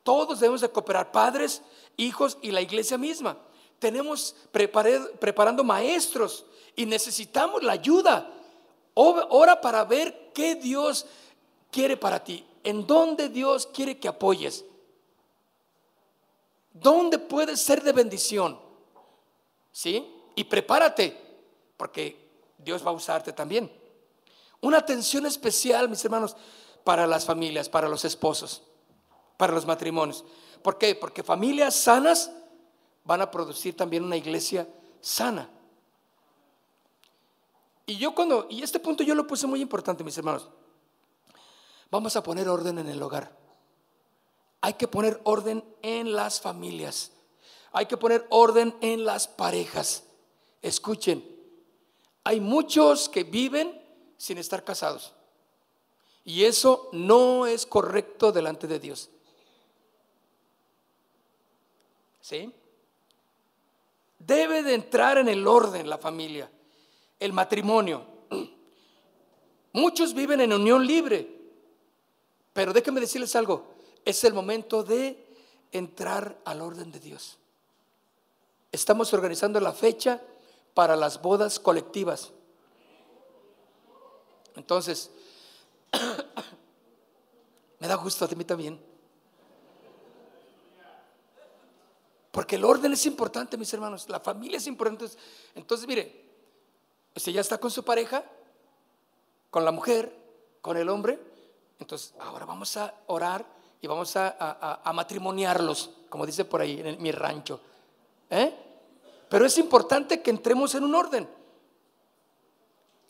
todos debemos de cooperar, padres, hijos y la iglesia misma. Tenemos preparando maestros y necesitamos la ayuda. Ora para ver qué Dios quiere para ti, en dónde Dios quiere que apoyes, dónde puedes ser de bendición. ¿Sí? Y prepárate, porque Dios va a usarte también. Una atención especial, mis hermanos, para las familias, para los esposos para los matrimonios. ¿Por qué? Porque familias sanas van a producir también una iglesia sana. Y yo cuando, y este punto yo lo puse muy importante, mis hermanos, vamos a poner orden en el hogar. Hay que poner orden en las familias. Hay que poner orden en las parejas. Escuchen, hay muchos que viven sin estar casados. Y eso no es correcto delante de Dios. ¿Sí? Debe de entrar en el orden la familia, el matrimonio. Muchos viven en unión libre, pero déjenme decirles algo, es el momento de entrar al orden de Dios. Estamos organizando la fecha para las bodas colectivas. Entonces, me da gusto a mí también. Porque el orden es importante, mis hermanos. La familia es importante. Entonces, mire, usted ya está con su pareja, con la mujer, con el hombre. Entonces, ahora vamos a orar y vamos a, matrimoniarlos, como dice por ahí en mi rancho. ¿Eh? Pero es importante que entremos en un orden.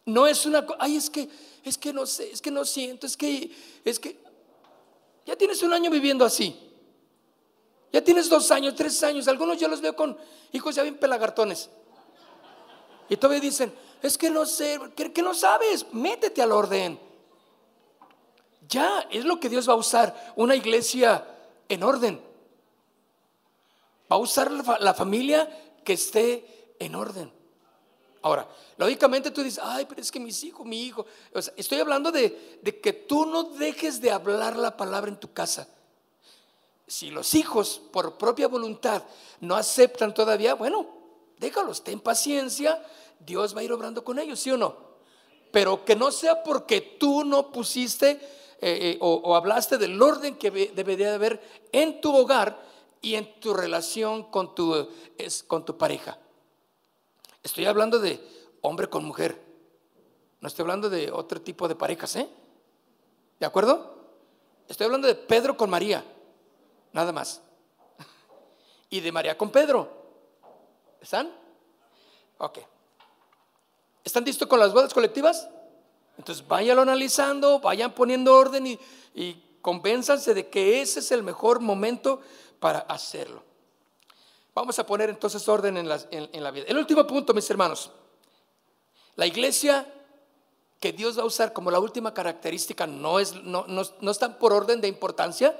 No es una ay, es que, es que no sé, es que no siento, es que, es que, ya tienes un año viviendo así. Ya tienes dos años, tres años. Algunos yo los veo con hijos ya bien pelagartones. Y todavía dicen, es que no sé, que, no sabes, métete al orden. Ya, es lo que Dios va a usar, una iglesia en orden. Va a usar la, familia que esté en orden. Ahora, lógicamente tú dices, ay, pero es que mis hijos, mi hijo. estoy hablando de, que tú no dejes de hablar la palabra en tu casa. Si los hijos, por propia voluntad, no aceptan todavía, bueno, déjalos, ten paciencia, Dios va a ir obrando con ellos, ¿sí o no? Pero que no sea porque tú no pusiste eh, eh, o, hablaste del orden que debería de haber en tu hogar y en tu relación con tu, con tu pareja. Estoy hablando de hombre con mujer. No estoy hablando de otro tipo de parejas, ¿eh? ¿De acuerdo? Estoy hablando de Pedro con María, nada más. Y de María con Pedro. ¿Están? Ok. ¿Están listos con las bodas colectivas? Entonces váyanlo analizando, vayan poniendo orden y, y convénzanse de que ese es el mejor momento para hacerlo. Vamos a poner entonces orden en la, en la vida. El último punto, mis hermanos. La iglesia que Dios va a usar como la última característica no, es, no, no, no están por orden de importancia,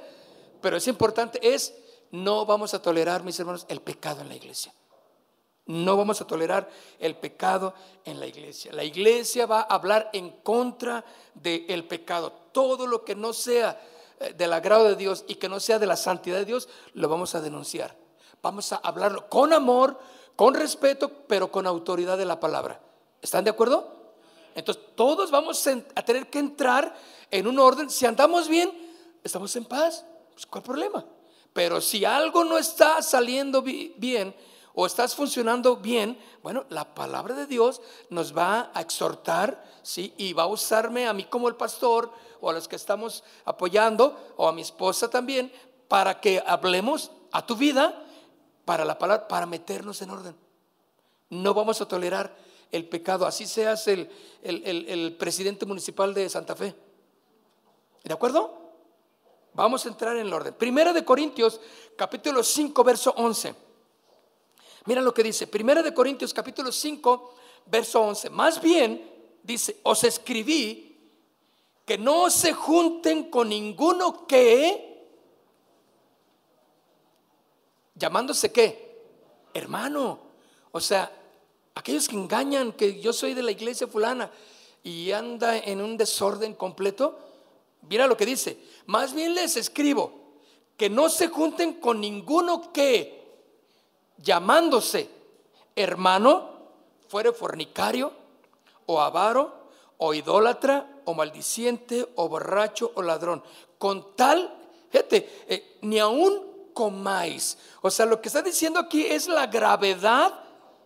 pero es importante, es no vamos a tolerar, mis hermanos, el pecado en la iglesia. No vamos a tolerar el pecado en la iglesia. La iglesia va a hablar en contra del pecado. Todo lo que no sea eh, del agrado de Dios y que no sea de la santidad de Dios, lo vamos a denunciar. Vamos a hablarlo con amor, con respeto, pero con autoridad de la palabra. ¿Están de acuerdo? Entonces todos vamos a tener que entrar en un orden. Si andamos bien, estamos en paz. Pues, ¿Cuál problema? Pero si algo no está saliendo bien, o estás funcionando bien, bueno, la palabra de Dios nos va a exhortar, ¿sí? Y va a usarme a mí como el pastor o a los que estamos apoyando o a mi esposa también para que hablemos a tu vida para la palabra, para meternos en orden. No vamos a tolerar el pecado, así seas el, el presidente municipal de Santa Fe. ¿De acuerdo? Vamos a entrar en el orden. Primera de Corintios, capítulo 5, verso 11. Mira lo que dice, Primera de Corintios capítulo 5, verso 11. Más bien, dice, os escribí que no se junten con ninguno que, llamándose qué, hermano. O sea, aquellos que engañan que yo soy de la iglesia fulana y anda en un desorden completo, mira lo que dice, más bien les escribo que no se junten con ninguno que llamándose hermano, fuere fornicario, o avaro, o idólatra, o maldiciente, o borracho, o ladrón. Con tal, fíjate, eh, ni aún comáis. O sea, lo que está diciendo aquí es la gravedad,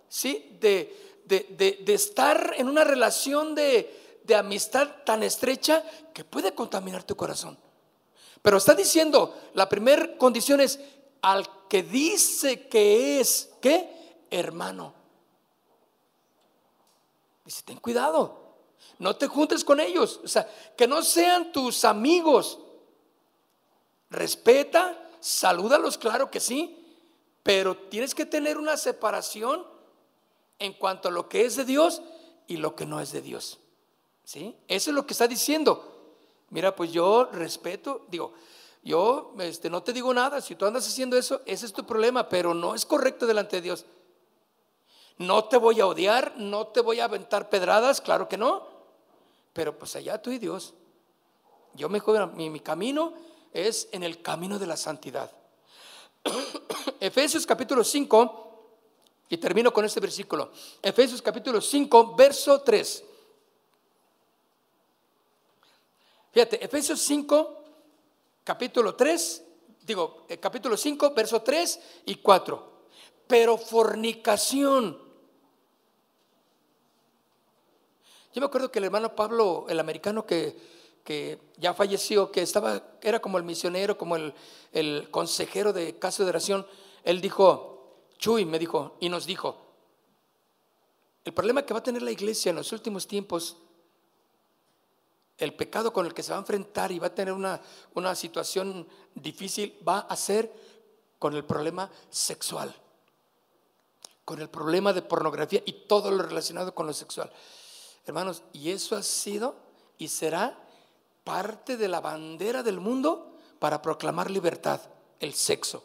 ¿sí? De, de, estar en una relación de, de amistad tan estrecha que puede contaminar tu corazón. Pero está diciendo, la primera condición es al que dice que es, ¿qué? Hermano. Dice, ten cuidado, no te juntes con ellos, o sea, que no sean tus amigos. Respeta, salúdalos, claro que sí, pero tienes que tener una separación en cuanto a lo que es de Dios y lo que no es de Dios. Eso es lo que está diciendo. Mira, pues yo respeto, digo, yo este, no te digo nada, si tú andas haciendo eso, ese es tu problema, pero no es correcto delante de Dios. No te voy a odiar, no te voy a aventar pedradas, claro que no, pero pues allá tú y Dios. Yo me mi, mi camino es en el camino de la santidad. Efesios capítulo 5, y termino con este versículo. Efesios capítulo 5, verso 3. Fíjate, Efesios 5, capítulo 3, digo, eh, capítulo 5, verso 3 y 4. Pero fornicación. Yo me acuerdo que el hermano Pablo, el americano que, que ya falleció, que estaba, era como el misionero, como el, el consejero de casa de oración, él dijo, Chuy, me dijo, y nos dijo, el problema que va a tener la iglesia en los últimos tiempos el pecado con el que se va a enfrentar y va a tener una, una situación difícil va a ser con el problema sexual. con el problema de pornografía y todo lo relacionado con lo sexual. Hermanos, y eso ha sido y será parte de la bandera del mundo para proclamar libertad, el sexo.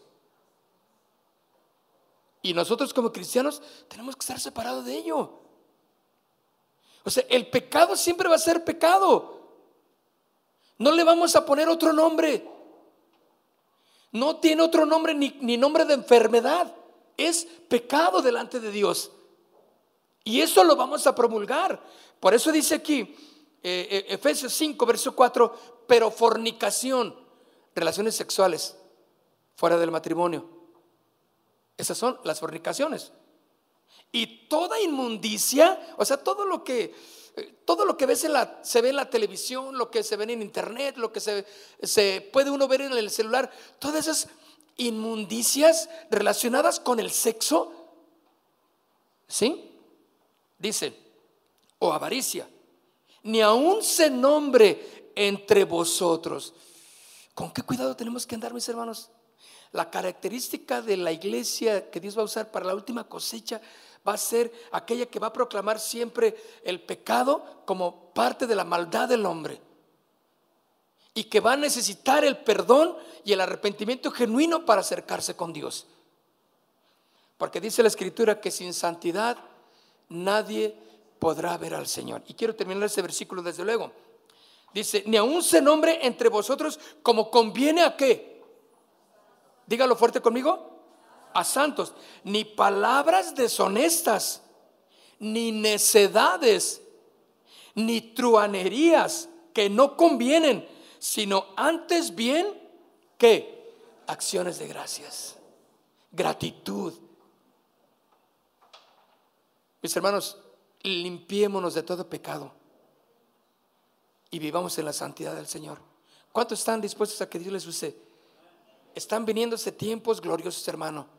Y nosotros como cristianos tenemos que estar separados de ello. O sea, el pecado siempre va a ser pecado. No le vamos a poner otro nombre. No tiene otro nombre ni, nombre de enfermedad. Es pecado delante de Dios. Y eso lo vamos a promulgar. Por eso dice aquí, eh, eh, Efesios 5, verso 4, pero fornicación, relaciones sexuales fuera del matrimonio. Esas son las fornicaciones. Y toda inmundicia, o sea, todo lo que todo lo que ves en la, se ve en la televisión, lo que se ve en internet, lo que se, puede uno ver en el celular, todas esas inmundicias relacionadas con el sexo, ¿sí? Dice, o avaricia, ni aún se nombre entre vosotros. ¿Con qué cuidado tenemos que andar, mis hermanos? La característica de la iglesia que Dios va a usar para la última cosecha va a ser aquella que va a proclamar siempre el pecado como parte de la maldad del hombre. Y que va a necesitar el perdón y el arrepentimiento genuino para acercarse con Dios. Porque dice la escritura que sin santidad nadie podrá ver al Señor. Y quiero terminar este versículo desde luego. Dice, ni aún se nombre entre vosotros como conviene a qué. Dígalo fuerte conmigo a santos, ni palabras deshonestas, ni necedades, ni truanerías que no convienen, sino antes bien que acciones de gracias, gratitud. Mis hermanos, limpiémonos de todo pecado y vivamos en la santidad del Señor. ¿Cuántos están dispuestos a que Dios les use? Están viniéndose tiempos gloriosos, hermano.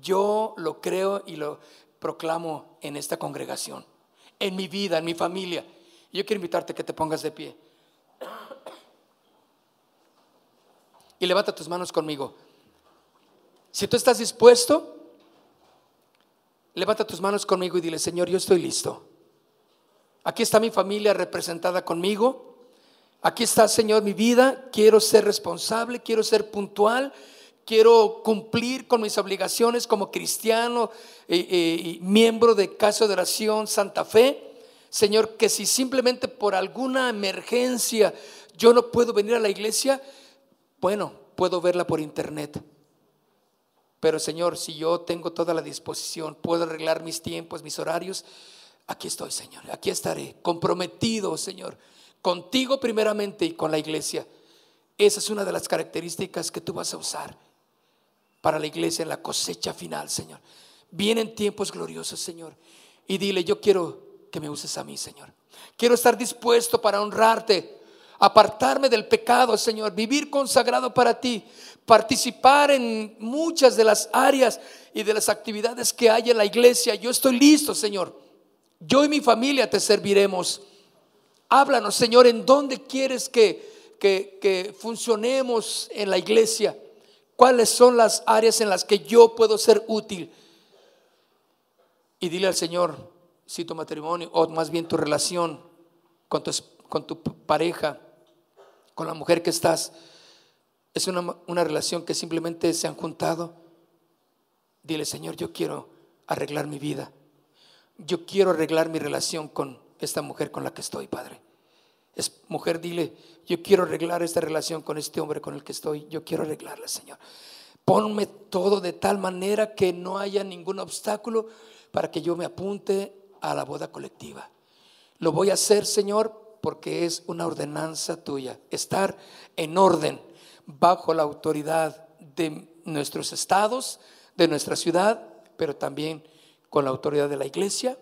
Yo lo creo y lo proclamo en esta congregación, en mi vida, en mi familia. Yo quiero invitarte a que te pongas de pie. Y levanta tus manos conmigo. Si tú estás dispuesto, levanta tus manos conmigo y dile, Señor, yo estoy listo. Aquí está mi familia representada conmigo. Aquí está, Señor, mi vida. Quiero ser responsable, quiero ser puntual quiero cumplir con mis obligaciones como cristiano y miembro de Caso de Oración Santa Fe. Señor, que si simplemente por alguna emergencia yo no puedo venir a la iglesia, bueno, puedo verla por internet. Pero Señor, si yo tengo toda la disposición, puedo arreglar mis tiempos, mis horarios, aquí estoy, Señor, aquí estaré, comprometido, Señor, contigo primeramente y con la iglesia. Esa es una de las características que tú vas a usar para la iglesia en la cosecha final, Señor. Vienen tiempos gloriosos, Señor. Y dile, yo quiero que me uses a mí, Señor. Quiero estar dispuesto para honrarte, apartarme del pecado, Señor, vivir consagrado para ti, participar en muchas de las áreas y de las actividades que hay en la iglesia. Yo estoy listo, Señor. Yo y mi familia te serviremos. Háblanos, Señor, en dónde quieres que, que, que funcionemos en la iglesia cuáles son las áreas en las que yo puedo ser útil. Y dile al Señor si tu matrimonio, o más bien tu relación con tu, con tu pareja, con la mujer que estás, es una, una relación que simplemente se han juntado. Dile, Señor, yo quiero arreglar mi vida. Yo quiero arreglar mi relación con esta mujer con la que estoy, Padre. Mujer, dile, yo quiero arreglar esta relación con este hombre con el que estoy. Yo quiero arreglarla, Señor. Ponme todo de tal manera que no haya ningún obstáculo para que yo me apunte a la boda colectiva. Lo voy a hacer, Señor, porque es una ordenanza tuya. Estar en orden bajo la autoridad de nuestros estados, de nuestra ciudad, pero también con la autoridad de la iglesia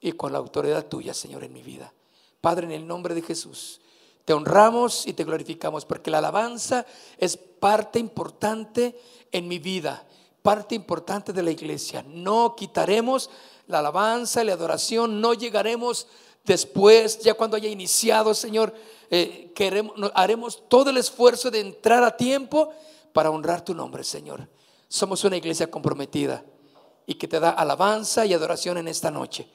y con la autoridad tuya, Señor, en mi vida. Padre, en el nombre de Jesús, te honramos y te glorificamos porque la alabanza es parte importante en mi vida, parte importante de la iglesia. No quitaremos la alabanza la adoración, no llegaremos después, ya cuando haya iniciado, Señor, eh, queremos, haremos todo el esfuerzo de entrar a tiempo para honrar tu nombre, Señor. Somos una iglesia comprometida y que te da alabanza y adoración en esta noche.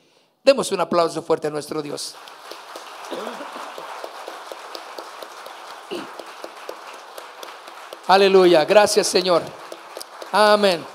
Demos un aplauso fuerte a nuestro Dios. Aleluya, gracias Señor. Amén.